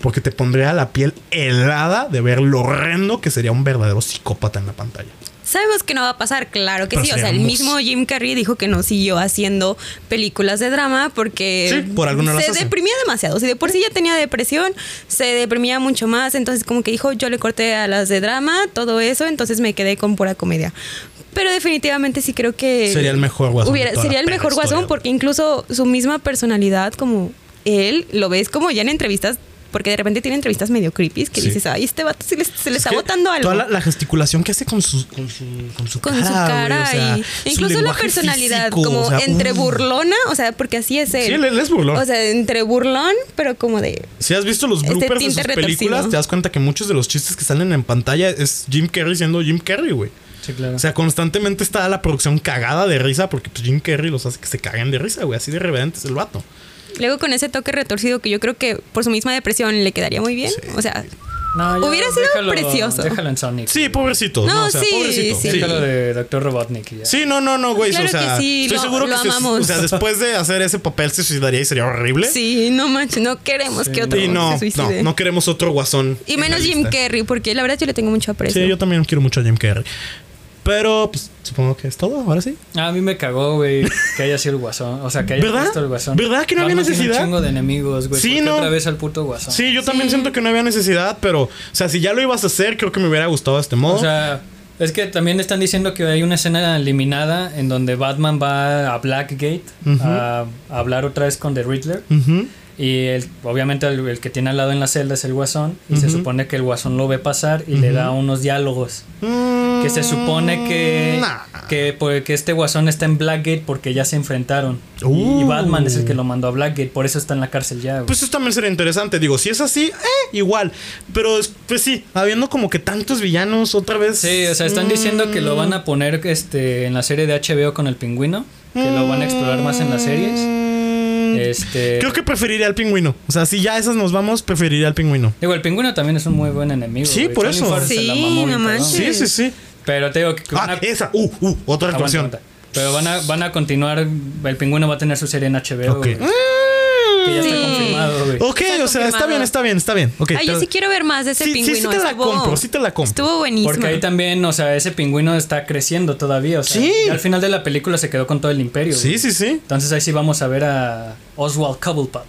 Porque te pondría la piel helada de ver lo horrendo que sería un verdadero psicópata en la pantalla. Sabemos que no va a pasar, claro que Pero sí. O sea, el mismo Jim Carrey dijo que no siguió haciendo películas de drama porque Sí, por algo no las se deprimía demasiado. Si de por sí ya tenía depresión, se deprimía mucho más. Entonces, como que dijo, yo le corté a las de drama, todo eso, entonces me quedé con pura comedia. Pero definitivamente sí creo que Sería el mejor guasón hubiera- sería el mejor guasón porque incluso su misma personalidad, como él, lo ves como ya en entrevistas. Porque de repente tiene entrevistas medio creepy que Sí. dices, ay, este vato sí le- se le Es está botando algo. Toda la, la gesticulación que hace con su, con su, con su con cara. su güey, cara o sea, y su incluso la personalidad físico, como o sea, entre uh. burlona, o sea, porque así es él. Sí, él, él es burlón. O sea, entre burlón, pero como de Si has visto los Este bloopers de sus retorcido. películas, te das cuenta que muchos de los chistes que salen en pantalla es Jim Carrey siendo Jim Carrey, güey. Sí, claro. O sea, constantemente está la producción cagada de risa porque pues, Jim Carrey los hace que se caguen de risa, güey. Así de reverente es el vato. Luego con ese toque retorcido que yo creo que por su misma depresión le quedaría muy bien. O sea, No, ya hubiera sido déjalo- precioso. Déjalo en Sonic. Sí, pobrecito. No, No, o sea, sí, pobrecito. sí. Déjalo de Dr. Robotnik y ya. Sí, no, no, no, güey. Claro o sea, que sí, estoy lo- seguro lo que se- amamos. o sea, después de hacer ese papel se suicidaría y sería horrible. sí, no manches, no queremos que otro Y no, se no, suicide. no queremos otro guasón. y en menos Jim. Carrey, porque la verdad yo le tengo mucho aprecio. Sí, yo también quiero mucho a Jim Carrey. Pero, pues, supongo que es todo, ahora sí. Ah, A mí me cagó, güey, que haya sido el guasón. O sea, que haya ¿Verdad? puesto el guasón. ¿Verdad que no había necesidad? un chingo de enemigos, güey. Sí, ¿Por qué no. otra vez al puto guasón. Sí, yo también Sí. siento que no había necesidad, pero, o sea, si ya lo ibas a hacer, creo que me hubiera gustado de este modo. O sea, es que también están diciendo que hay una escena eliminada en donde Batman va a Blackgate a, a hablar otra vez con The Riddler. Ujú. Y el, obviamente el, el que tiene al lado en la celda es el guasón. Y se supone que el guasón lo ve pasar y le da unos diálogos. Mm, Que se supone que, nah. que, pues, que este guasón está en Blackgate porque ya se enfrentaron. Y- Uh. Y, Batman es el que lo mandó a Blackgate, por eso está en la cárcel ya. güey. Pues eso también sería interesante. Digo, si es así, eh, igual. Pero, es- pues sí, habiendo como que tantos villanos otra vez. Sí, o sea, están diciendo que lo van a poner este, en la serie de HBO con el pingüino. Que lo van a explorar más en las series. Mm, Este. Creo que preferiría al pingüino. O sea, si ya esas nos vamos, preferiría al pingüino. Digo, el pingüino también es un muy buen enemigo. Sí, güey. por eso. Sí, mamó bien no cabrón. manches. Sí, sí, sí. Pero te digo que Ah, esa. Uh, uh, otra actuación. aguanta. Pero van a, van a continuar. El pingüino va a tener su serie en HBO. Ok. güey, que ya está confirmado, güey. Ok, Está o sea, está bien, está bien, está bien. Ok, Ay, yo sí quiero ver más de ese Sí, sí, sí pingüino. te la Estuvo- compro, sí te la compro. Estuvo buenísimo. Porque ahí también, o sea, ese pingüino está creciendo todavía. O sea, Sí. al final de la película se quedó con todo el imperio. Sí, güey. sí, sí. Entonces ahí sí vamos a ver a Oswald Cobblepot.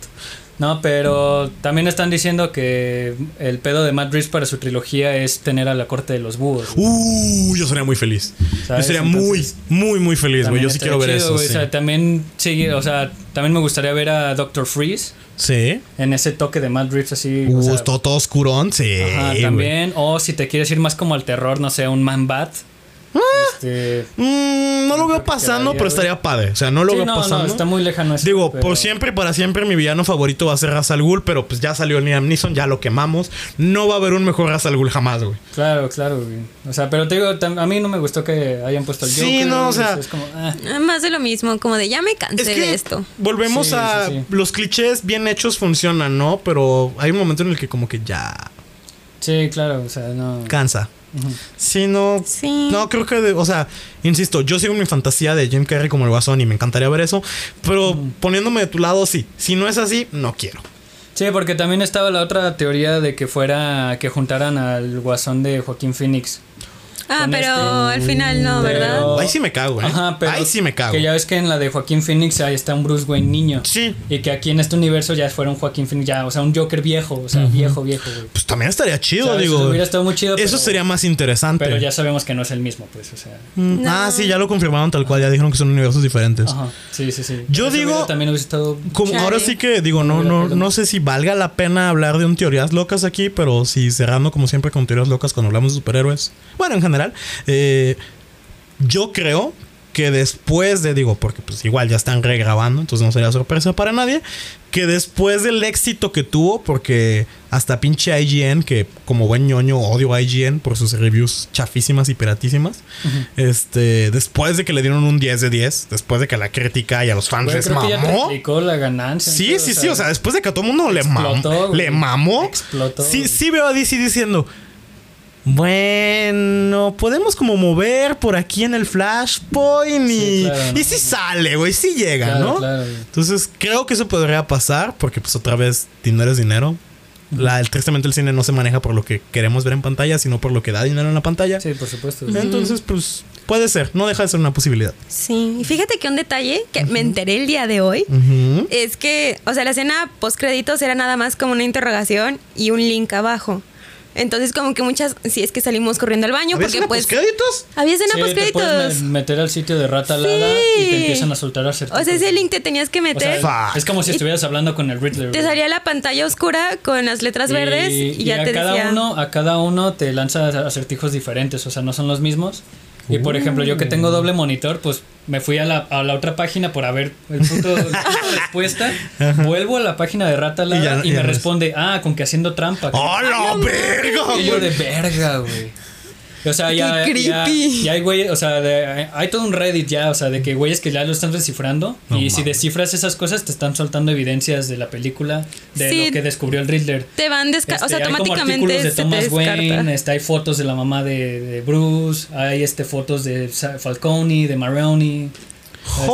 No, pero también están diciendo que el pedo de Matt Reeves para su trilogía es tener a la corte de los búhos. güey. Uh, yo sería muy feliz. Yo sería Entonces, muy, muy, muy feliz, güey. Yo sí quiero ver chido, eso. güey. Sí. O sea, también sí, o sea, también me gustaría ver a Doctor Freeze sí. en ese toque de Matt Reeves así. o Uh, sea, todo, todo oscurón, sí. ajá, güey. también. O si te quieres ir más como al terror, no sé, un Man Bat. Este, Mm, no lo veo pasando, pero estaría padre. O sea, no lo sí, veo no, pasando. no, está muy lejano eso. Digo, pero- por siempre y para siempre mi villano favorito va a ser Ra's al Ghul, pero pues ya salió Liam Neeson, ya lo quemamos. No va a haber un mejor Ra's al Ghul jamás, güey. Claro, claro, güey. O sea, pero te digo, a mí no me gustó que hayan puesto el Sí, Joker. no, o sea- Es como, ah. Ah, Más de lo mismo, como de ya me cansé Es que de esto. volvemos Sí, a sí, sí. los clichés bien hechos funcionan, ¿no? Pero hay un momento en el que como que ya Sí, claro, o sea, no. cansa. Sí, no. Sí. No, creo que, de- o sea, insisto, yo sigo mi fantasía de Jim Carrey como el guasón y me encantaría ver eso, pero poniéndome de tu lado, sí. Si no es así, no quiero. Sí, porque también estaba la otra teoría de que fuera que juntaran al guasón de Joaquín Phoenix. Ah, pero este- al final no, Pero- ¿verdad? Ahí sí me cago, ¿eh? Ajá, pero Ahí sí me cago. Que ya ves que en la de Joaquín Phoenix ahí está un Bruce Wayne niño. Sí. Y que aquí en este universo ya fuera un Joaquín Phoenix, ya, o sea, un Joker viejo, o sea, viejo, viejo, güey. Pues también estaría chido, ¿Sabes? digo. Hubiera estado muy chido. Eso pero- sería más interesante. Pero ya sabemos que no es el mismo, pues, o sea. Mm, No. Ah, sí, ya lo confirmaron tal cual, ya dijeron que son universos diferentes. Ajá, sí, sí, sí. Yo Eso digo- hubiera- También hubiese estado. Como ahora sí que digo, no, no, no sé si valga la pena hablar de un teorías locas aquí, pero si cerrando como siempre con teorías locas cuando hablamos de superhéroes. Bueno, en general, eh, yo creo que después de, digo, porque pues igual ya están regrabando, entonces no sería sorpresa para nadie, que después del éxito que tuvo, porque hasta pinche IGN, que como buen ñoño odio a IGN por sus reviews chafísimas y piratísimas, este, después de que le dieron un 10 de 10, después de que a la crítica y a los fans Güey, les mamó. la ganancia. Sí, sí, sí. O sea, después de que a todo el mundo le mamó. güey. Le mamó. Explotó, Sí, güey. sí veo a DC diciendo. Bueno, podemos como mover por aquí en el Flashpoint y, Sí, claro, y ¿no? sí sale, güey, sí llega, Claro, ¿no? claro. Entonces creo que eso podría pasar porque pues otra vez dinero es dinero. La, tristemente el cine no se maneja por lo que queremos ver en pantalla, sino por lo que da dinero en la pantalla. Sí, por supuesto. Entonces, pues puede ser, no deja de ser una posibilidad. Sí, y fíjate que un detalle que me enteré el día de hoy es que, o sea, la escena post créditos era nada más como una interrogación y un link abajo. Entonces, como que muchas, si es que salimos corriendo al baño, ¿Había porque pues postcréditos? había escena Sí, te puedes créditos. meter al sitio de Rata Alada y te empiezan a soltar acertijos. O sea, ese link te tenías que O sea, meter. Fuck. es como si estuvieras hablando con el Riddler. te salía la pantalla oscura con las letras verdes y, ya a te cada decía. uno a cada uno te lanza acertijos diferentes o sea no son los mismos y por ejemplo yo que tengo Uh. doble monitor pues me fui a la, a la otra página por haber el punto, la puta respuesta vuelvo a la página de Rata Lada Y y, ya- me ves. responde ah con que haciendo trampa ¡Oh, la verga! y yo de verga güey o sea, ya, Qué ya, creepy. ya hay güeyes, o sea, de- hay todo un Reddit ya, o sea, de que güeyes que ya lo están descifrando No y si descifras esas cosas te están soltando evidencias de la película, de Sí. lo que descubrió el Riddler. Te van desca Este, o sea, hay como automáticamente artículos de Thomas. Wayne, este, hay fotos de la mamá de, de Bruce, hay este fotos de Falcone, de Maroni.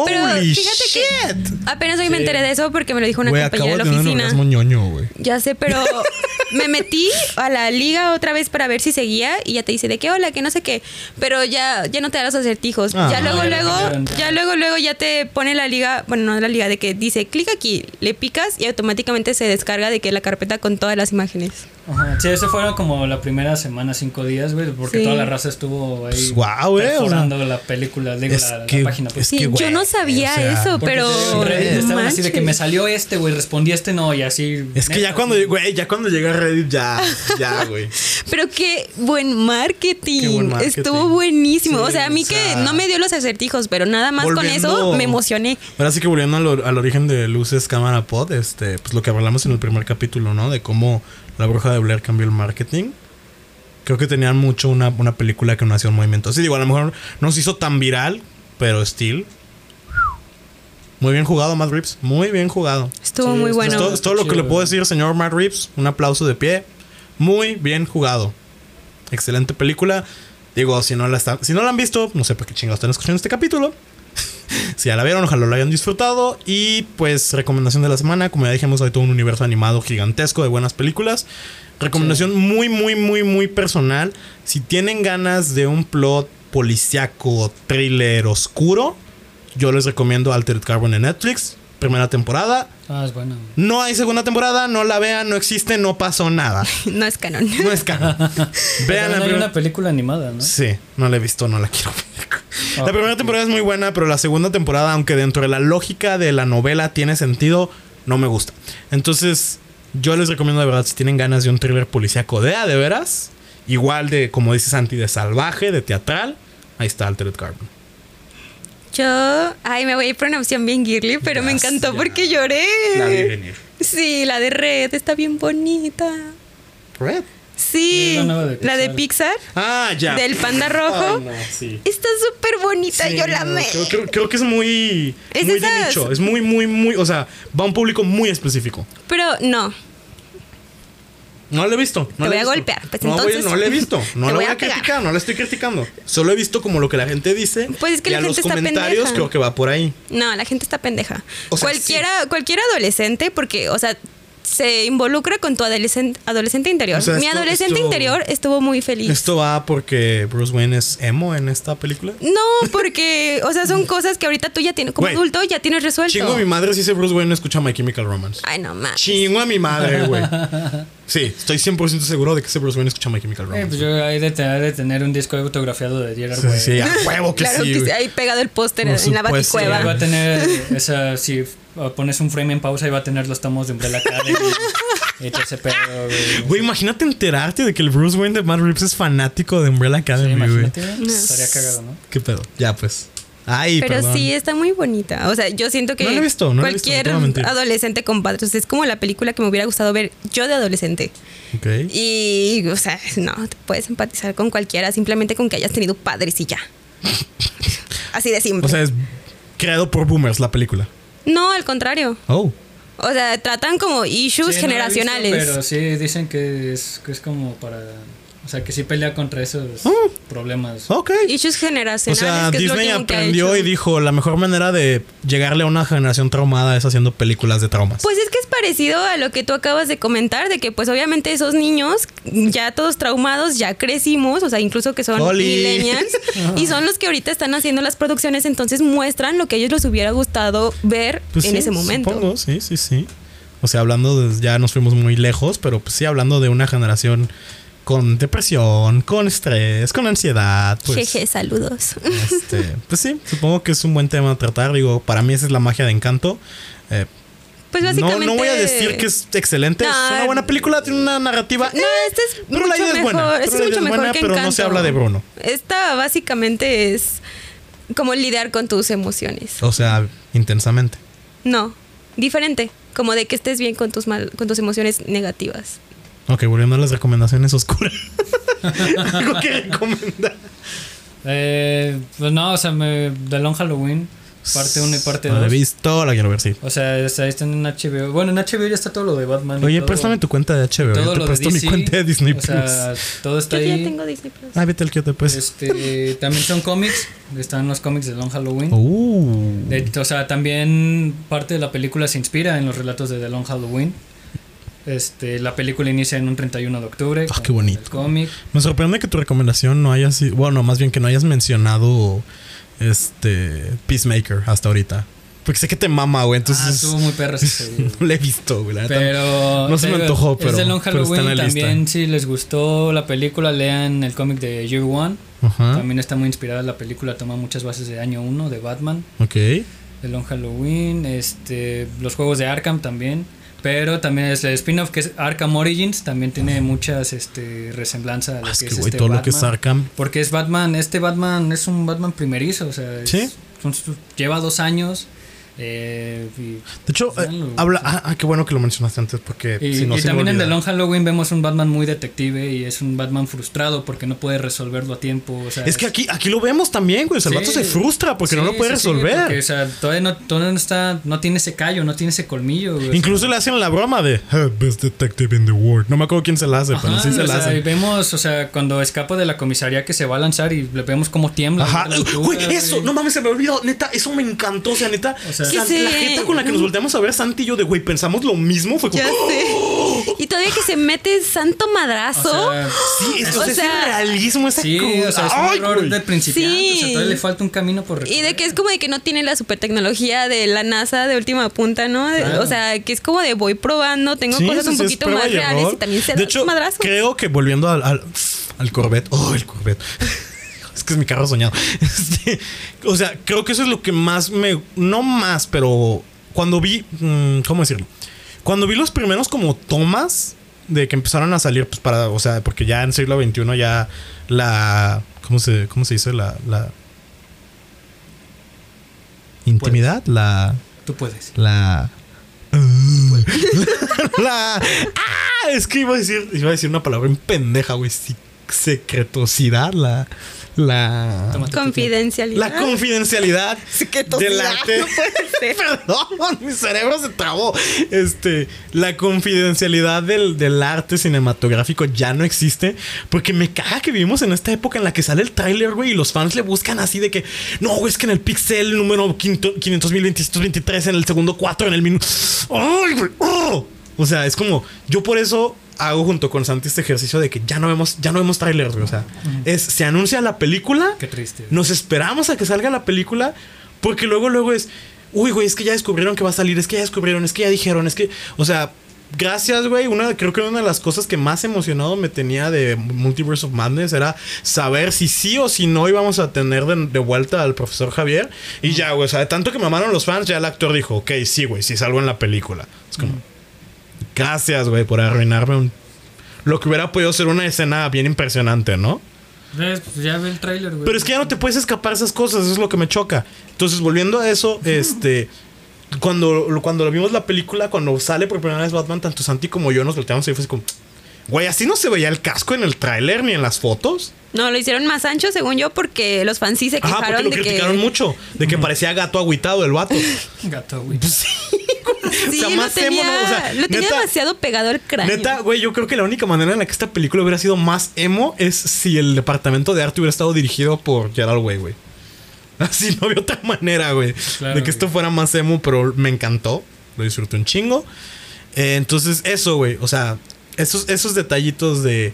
Pero ¡Holy fíjate que shit! apenas hoy me enteré de eso porque me lo dijo una compañera de la un oficina. orgasmo ñoño, güey. Ya sé, pero me metí a la liga otra vez para ver si seguía y ya te dice de qué hola, que no sé qué, pero ya ya no te da los acertijos. Ah. ya luego luego ya luego luego ya te pone la liga, bueno, no la liga de que dice clic aquí, le picas y automáticamente se descarga de que la carpeta con todas las imágenes. Ajá. Sí, eso fueron como la primera semana, cinco días, güey, porque Sí. toda la raza estuvo ahí Pues, guau, eh, o sea, perforando la película, digo, es la, la que- página. Pues. es que, yo güey, no sabía o sea, eso, pero Reddit no estaban así de que me manches. salió este, güey, respondí este no, y así. Es que ya cuando, güey, ya cuando llega a Reddit, ya, ya, güey. Pero qué buen marketing. Qué buen marketing. Estuvo buenísimo. Sí, o sea, a mí o que no me dio los acertijos, pero nada más con eso me emocioné. Ahora sí que volviendo al, al origen de Luces Cámara Pod, este, pues lo que hablamos en el primer capítulo, ¿no? De cómo la bruja de Blair cambió el marketing. Creo que tenían mucho una, una película que no hacía un movimiento. Sí, digo, a lo mejor no se hizo tan viral, pero still. Muy bien jugado, Matt Reeves. Muy bien jugado. Estuvo Sí, muy bueno. es todo, es todo lo que le puedo decir, señor Matt Reeves. Un aplauso de pie. Muy bien jugado. Excelente película. Digo, si no la, está- si no la han visto, no sé por qué chingados están escuchando este capítulo. si ya la vieron, ojalá lo hayan disfrutado. Y pues, recomendación de la semana. Como ya dijimos, hay todo un universo animado gigantesco de buenas películas. Recomendación muy, muy, muy, muy personal. Si tienen ganas de un plot policiaco, thriller oscuro, yo les recomiendo Altered Carbon en Netflix. Primera temporada. Ah, es bueno. No hay segunda temporada, no la vean, no existe, no pasó nada. No es canon. No es canon. vean la hay primera. una película animada, ¿no? Sí, no la he visto, no la quiero ver. La primera temporada es muy buena, pero la segunda temporada, aunque dentro de la lógica de la novela tiene sentido, no me gusta. Entonces, yo les recomiendo de verdad, si tienen ganas de un thriller policíaco de a de veras, igual de, como dices Santi, de salvaje, de teatral, ahí está Altered Carbon. Yo, ay, me voy a ir por una opción bien girly, pero me encantó porque lloré. La vi venir. Sí, la de Red está bien bonita. Red. Sí, la de la de Pixar. Ah, ya. del panda rojo. Ay, no, sí. Está súper bonita, Sí, yo la no, amé. Creo, creo- creo que es muy, Es muy de nicho. Es muy, muy, muy. O sea, va a un público muy específico. Pero no, No lo he visto. No Te lo voy a visto. golpear, pues, no, voy- entonces- no lo he visto. No lo voy voy a pegar. criticar. No la estoy criticando. Solo he visto como lo que la gente dice. Pues es que y la a gente los está comentarios pendeja. creo que va por ahí. no, la gente está pendeja. O sea, cualquiera, cualquier adolescente, porque, o sea, se involucra con tu adolescente, adolescente interior. O sea, Mi esto- adolescente esto- interior estuvo muy feliz. Esto va porque Bruce Wayne es emo en esta película. No, porque, o sea, son cosas que ahorita tú ya tienes, como adulto, ya tienes resuelto. Chingo a mi madre si ese Bruce Wayne no escucha My Chemical Romance. Ay, no más. Chingo a mi madre, güey. Sí, estoy 100% seguro de que ese Bruce Wayne escucha My Chemical Eh, Romance. pues yo hay de, tener, de tener un disco autografiado de Gerard Sí, Way. sí, a huevo que claro sí. que sí, ahí pegado el póster en la supuesto. Sí, baticueva. va a tener esa, si uh, pones un frame en pausa y va a tener los tomos de Umbrella Academy y todo ese pedo, güey. Güey, imagínate enterarte de que el Bruce Wayne de Matt Reeves es fanático de Umbrella Sí, Academy, güey. imagínate, güey. estaría cagado, ¿no? ¿Qué pedo? Ya, pues. Ay, Pero perdón. sí, está muy bonita. O sea, yo siento que No la he visto, no la he visto, no cualquier adolescente con padres, es como la película que me hubiera gustado ver yo de adolescente. Ok. Y, o sea, no, te puedes empatizar con cualquiera, simplemente con que hayas tenido padres y ya. Así de simple. O sea, es creado por boomers la película. no, al contrario. Oh. O sea, tratan como issues Sí, no visto, generacionales. pero sí dicen que es, que es como para O sea, que sí pelea contra esos problemas. Ok. Issues O generacionales. sea, que Disney aprendió y dijo, la mejor manera de llegarle a una generación traumada es haciendo películas de traumas. Pues es que es parecido a lo que tú acabas de comentar, de que pues obviamente esos niños, ya todos traumados, ya crecimos, o sea, incluso que son Oli. millennials, y son los que ahorita están haciendo las producciones, entonces muestran lo que a ellos les hubiera gustado ver Pues en sí, ese momento. Supongo, sí, sí, sí. O sea, hablando de, ya nos fuimos muy lejos, pero pues sí, hablando de una generación con depresión, con estrés, con ansiedad. Pues, Jeje, saludos. este, pues sí, supongo que es un buen tema a tratar. Digo, para mí esa es la magia de encanto. Eh, Pues básicamente... no voy a decir que es excelente. No, es una buena película, tiene una narrativa. No, eh, este es pero mucho la idea es mejor. buena. este es mucho mejor buena, que pero no se habla de Bruno. Esta básicamente es como lidiar con tus emociones. O sea, intensamente. No, diferente. Como de que estés bien con tus mal, con tus emociones negativas. Ok, volviendo a las recomendaciones oscuras. Algo que recomendar. Eh, pues no, o sea, me, The Long Halloween, parte 1 y parte No la he 2. visto, la quiero ver, sí. O sea, está, está en HBO. Bueno, en HBO ya está todo lo de Batman. y Oye, todo- préstame tu cuenta de HBO. todo Yo te lo de presto mi cuenta de Disney O sea, todo está Yo ya ahí. tengo Disney Plus. Ah, vete al que pues. Este, también son cómics. Están los cómics de Long Halloween. Uh. De- o sea, también parte de la película se inspira en los relatos de The Long Halloween. Este, la película inicia en un 31 de octubre. Ah, qué bonito. Cómic. Me sorprende que tu recomendación no haya sido. Bueno, más bien que no hayas mencionado. Este. Peacemaker hasta ahorita. Porque sé que te mama, güey. ah, estuvo muy perro serie. no la he visto, güey. Pero. No se me antojó, pero- Es de Long pero Halloween. lista. También, si les gustó la película, lean el cómic de Year One. Ajá. También está muy inspirada la película. Toma muchas bases de año 1 de Batman. Ok. De Long Halloween. Este, los juegos de Arkham también. Pero también es el spin-off que es Arkham Origins. También tiene muchas este, resemblanza a lo Ah, es que es este todo lo que es. Arkham. Porque es Batman, este Batman es un Batman primerizo, o sea, es- Sí. son- lleva dos años. Eh, y, De hecho, eh, habla. Ah, ah, qué bueno que lo mencionaste antes. Porque Y, si no y se me también en. The Long Halloween vemos un Batman muy detective y es un Batman frustrado porque no puede resolverlo a tiempo. O sea, Es que aquí, aquí lo vemos también, güey. O sea, el vato se frustra porque no lo puede resolver. porque, o sea, todavía no, todavía no está, no tiene ese callo, no tiene ese colmillo. güey, o sea. Incluso le hacen la broma de "Eh, Best Detective in the world. No me acuerdo quién se la hace, pero sí se la y hace. vemos, o sea, cuando escapa de la comisaría que se va a lanzar y le vemos cómo tiembla. Ajá, altura, güey, eso, güey. no mames, se me olvidó, neta, eso me encantó, o sea, neta, O sea- se- la jeta con la que nos volteamos a ver Santi y yo de, güey, pensamos lo mismo, fue como, Ya sé. Y todavía que se mete santo madrazo. O sea, sí, eso O es sea, realismo, esa Sí, o sea, es un Ay, error de principiante. O sea, todavía le falta un camino por y de recorrer. que es como de que no tiene la super tecnología de la NASA de última punta, ¿no? De- Claro. O sea, que es como de voy probando, tengo Sí, cosas sí, un es poquito más y reales y también se De da hecho, sus madrazos. creo que volviendo al, al, al Corvette, oh, el Corvette. Que es mi carro soñado. Este, o sea, creo que eso es lo que más me. No más, pero cuando vi. mm, ¿Cómo decirlo? Cuando vi los primeros como tomas de que empezaron a salir, pues para. O sea, porque ya en siglo XXI ya la. ¿Cómo se, cómo se dice? La. la intimidad, la. Tú puedes. La. la. ¡Ah! Es que iba a decir. Iba a decir una palabra en pendeja, güey. sí, secretosidad. La. La. Confidencialidad. La confidencialidad del arte. no puede ser. Perdón, mi cerebro se trabó. Este, la confidencialidad del, del arte cinematográfico ya no existe. Porque me caga que vivimos en esta época en la que sale el tráiler, güey, y los fans le buscan así de que, no, güey, es que en el pixel número 500.023, en el segundo 4, en el minuto. ¡Ay, güey! ¡Oh! O sea, es como, yo por eso hago junto con Santi este ejercicio de que ya no vemos, ya no vemos trailers, güey. O sea, es, se anuncia la película. Qué triste. Nos esperamos a que salga la película porque luego luego es, uy, güey, es que ya descubrieron que va a salir, es que ya descubrieron, es que ya dijeron, es que, o sea, gracias, güey, una creo que una de las cosas que más emocionado me tenía de Multiverse of Madness era saber si sí o si no íbamos a tener de, de vuelta al profesor Javier y ya, güey, o sea, de tanto que me amaron los fans, ya el actor dijo, ok, sí, güey, sí salgo en la película. Es como, gracias, güey, por arruinarme un lo que hubiera podido ser una escena bien impresionante, ¿no? ¿Ves? Pues ya ve el tráiler, güey. Pero es que ya no te puedes escapar esas cosas, eso es lo que me choca. Entonces, volviendo a eso, este. Cuando, cuando lo vimos la película, cuando sale por primera vez Batman, tanto Santi como yo nos volteamos y fue así como. Güey, así no se veía el casco en el tráiler ni en las fotos. No, lo hicieron más ancho, según yo, porque los fans sí se Ajá, porque quejaron lo de que. criticaron mucho. De que parecía gato agüitado el vato. Gato, güey. Pues sí, Sí, o sea, lo más emo, tenía, no, o sea, lo tenía neta- demasiado pegado al cráneo. Neta, güey, yo creo que la única manera en la que esta película hubiera sido más emo es si el departamento de arte hubiera estado dirigido por Gerald Way, güey. Así no había otra manera, güey. Claro, de que esto fuera más emo, pero me encantó. Lo disfruté un chingo. Eh, entonces, eso, güey. O sea, esos, esos detallitos de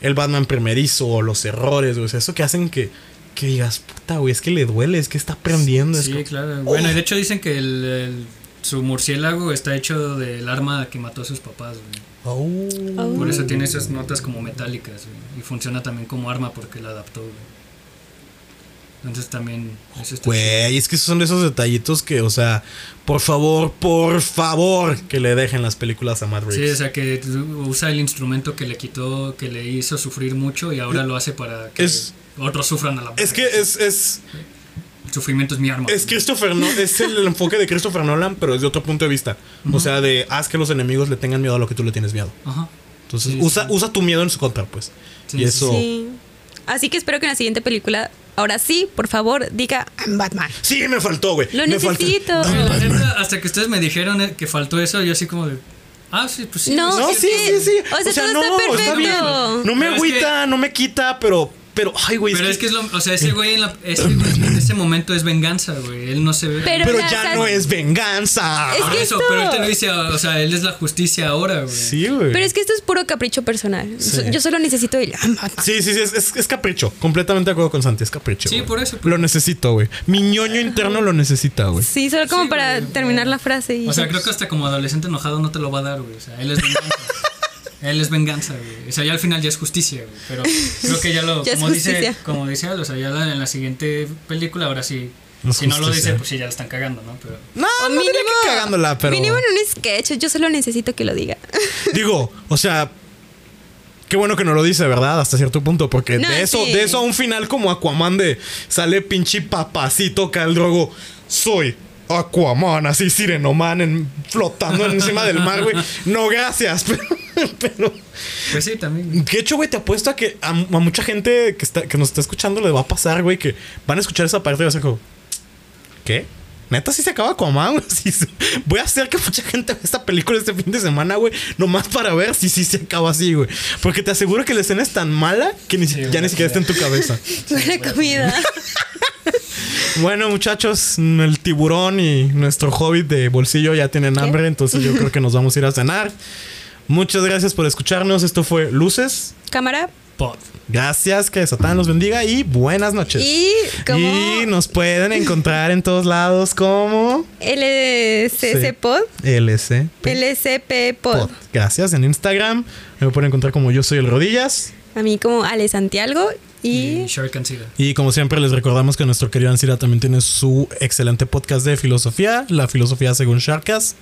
el Batman primerizo o los errores, güey. O sea, eso que hacen que, que digas, puta, güey, es que le duele, es que está aprendiendo. es Sí, como- claro. Bueno, y de hecho dicen que el, el- su murciélago está hecho del arma que mató a sus papás, güey. Oh. Por eso tiene esas notas como metálicas, güey. Y funciona también como arma porque la adaptó, güey. Entonces también eso está chido. Güey, es que son esos detallitos que, o sea, por favor, por favor, que le dejen las películas a Matt Reeves. Sí, o sea que usa el instrumento que le quitó, que le hizo sufrir mucho y ahora lo hace para que Es- otros sufran a la es que es, es, sufrimiento es mi arma. es Christopher no es el enfoque de Christopher Nolan, pero desde otro punto de vista. O sea, de haz que los enemigos le tengan miedo a lo que tú le tienes miedo. Ajá. Entonces, Sí, usa, sí. usa tu miedo en su contra, pues. Sí, y eso. Sí. Así que espero que en la siguiente película, ahora sí, por favor, diga I'm Batman. Sí, me faltó, güey. Lo me faltó. necesito. Neta, hasta que ustedes me dijeron eh, que faltó eso, yo así como de. Ah, sí, pues sí. No, No, es sí, sí, sí. o sea, todo está perfecto. bien. No me Pero es agüita, no me quita, pero. Pero, ay, güey. Pero es que es lo. O sea, ese güey en, la, ese en ese momento es venganza, güey. Él no se ve. Pero- ya o sea, no es venganza. Es Por que eso, esto- pero él te lo dice, o sea, él es la justicia ahora, güey. Sí, güey. Pero es que esto es puro capricho personal. Sí. Yo solo necesito Batman. Sí, sí, sí, es, es- es capricho. Completamente de acuerdo con Santi, es capricho. Sí, por eso. Lo necesito, güey. Mi ñoño interno lo necesita, güey. Sí, solo como Sí, para terminar la frase. Y O sea, creo que hasta como adolescente enojado no te lo va a dar, güey. O sea, él es venganza. él es venganza, güey. O sea, ya al final ya es justicia, güey. Pero creo que ya lo. Ya como, dice, como dice Al, o sea, ya la- en la siguiente película, ahora sí. Si no lo dice, pues sí, ya la están cagando, ¿no? Pero. No, O no diría que cagándola, pero. Mínimo en un sketch. Yo solo necesito que lo diga. Digo, o sea. Qué bueno que no lo dice, ¿verdad? Hasta cierto punto. Porque No, de eso, sí. de eso a un final como Aquaman de sale pinche papacito Drogo. Soy Aquaman, así Sirenoman en, flotando encima del mar, güey. No, gracias. Pero, pero Pues sí, también. De hecho, güey, te apuesto a que a, a mucha gente que, está, que nos está escuchando le va a pasar, güey, que van a escuchar esa parte y va a ser como, ¿qué? Neta, sí se acaba Aquaman, güey. Sí se- voy a hacer que mucha gente vea esta película este fin de semana, güey. Nomás para ver si sí se acaba así, güey. Porque te aseguro que la escena es tan mala que ni, si- Sí, ya ni siquiera está en tu cabeza. Buena comida. Bueno, muchachos, el tiburón y nuestro hobbit de bolsillo ya tienen hambre, entonces yo creo que nos vamos a ir a cenar. Muchas gracias por escucharnos. Esto fue Luces. Cámara. Pod. Gracias, que Satán los bendiga y buenas noches. Y como Y nos pueden encontrar en todos lados como LCC. Pod. LC LCP Pod. Pod. Gracias en Instagram. Me pueden encontrar como yo soy el Rodillas. A mí como Ale Santiago. Y Y como siempre les recordamos que nuestro querido Ansira también tiene su excelente podcast de filosofía, la filosofía según Sharkas.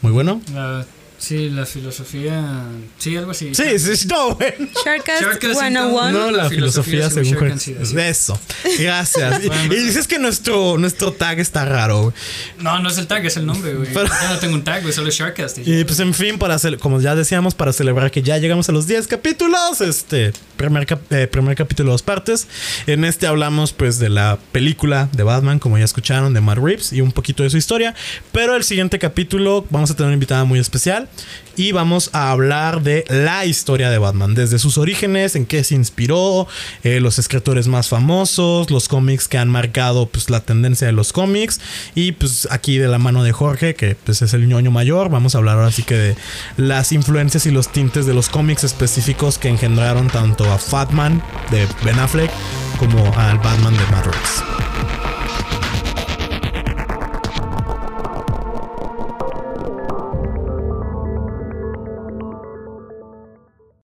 Muy bueno. La- sí, la filosofía. Sí, algo así. Sí, sí, no, güey. Sharkcast Sharkcast 101. No, la, La filosofía, filosofía según sí. Eso. Gracias. Y- Bueno. y, dices que nuestro, nuestro tag está raro, güey. No, no es el tag, es el nombre, güey. Pero- Ya no tengo un tag, güey, solo es Sharkcast. Y pues en fin, para como ya decíamos, para celebrar que ya llegamos a los 10 capítulos, este primer, cap- eh, primer capítulo dos partes. En este hablamos pues de la película de Batman, como ya escucharon, de Matt Reeves y un poquito de su historia. Pero el siguiente capítulo vamos a tener una invitada muy especial y vamos a hablar de la historia de Batman, desde sus orígenes, en qué se inspiró, eh, los escritores más famosos, los cómics que han marcado pues la tendencia de los cómics y pues aquí de la mano de Jorge, que pues es el ñoño mayor, vamos a hablar ahora sí que de las influencias y los tintes de los cómics específicos que engendraron tanto a Fatman de Ben Affleck como al Batman de Matt Reeves.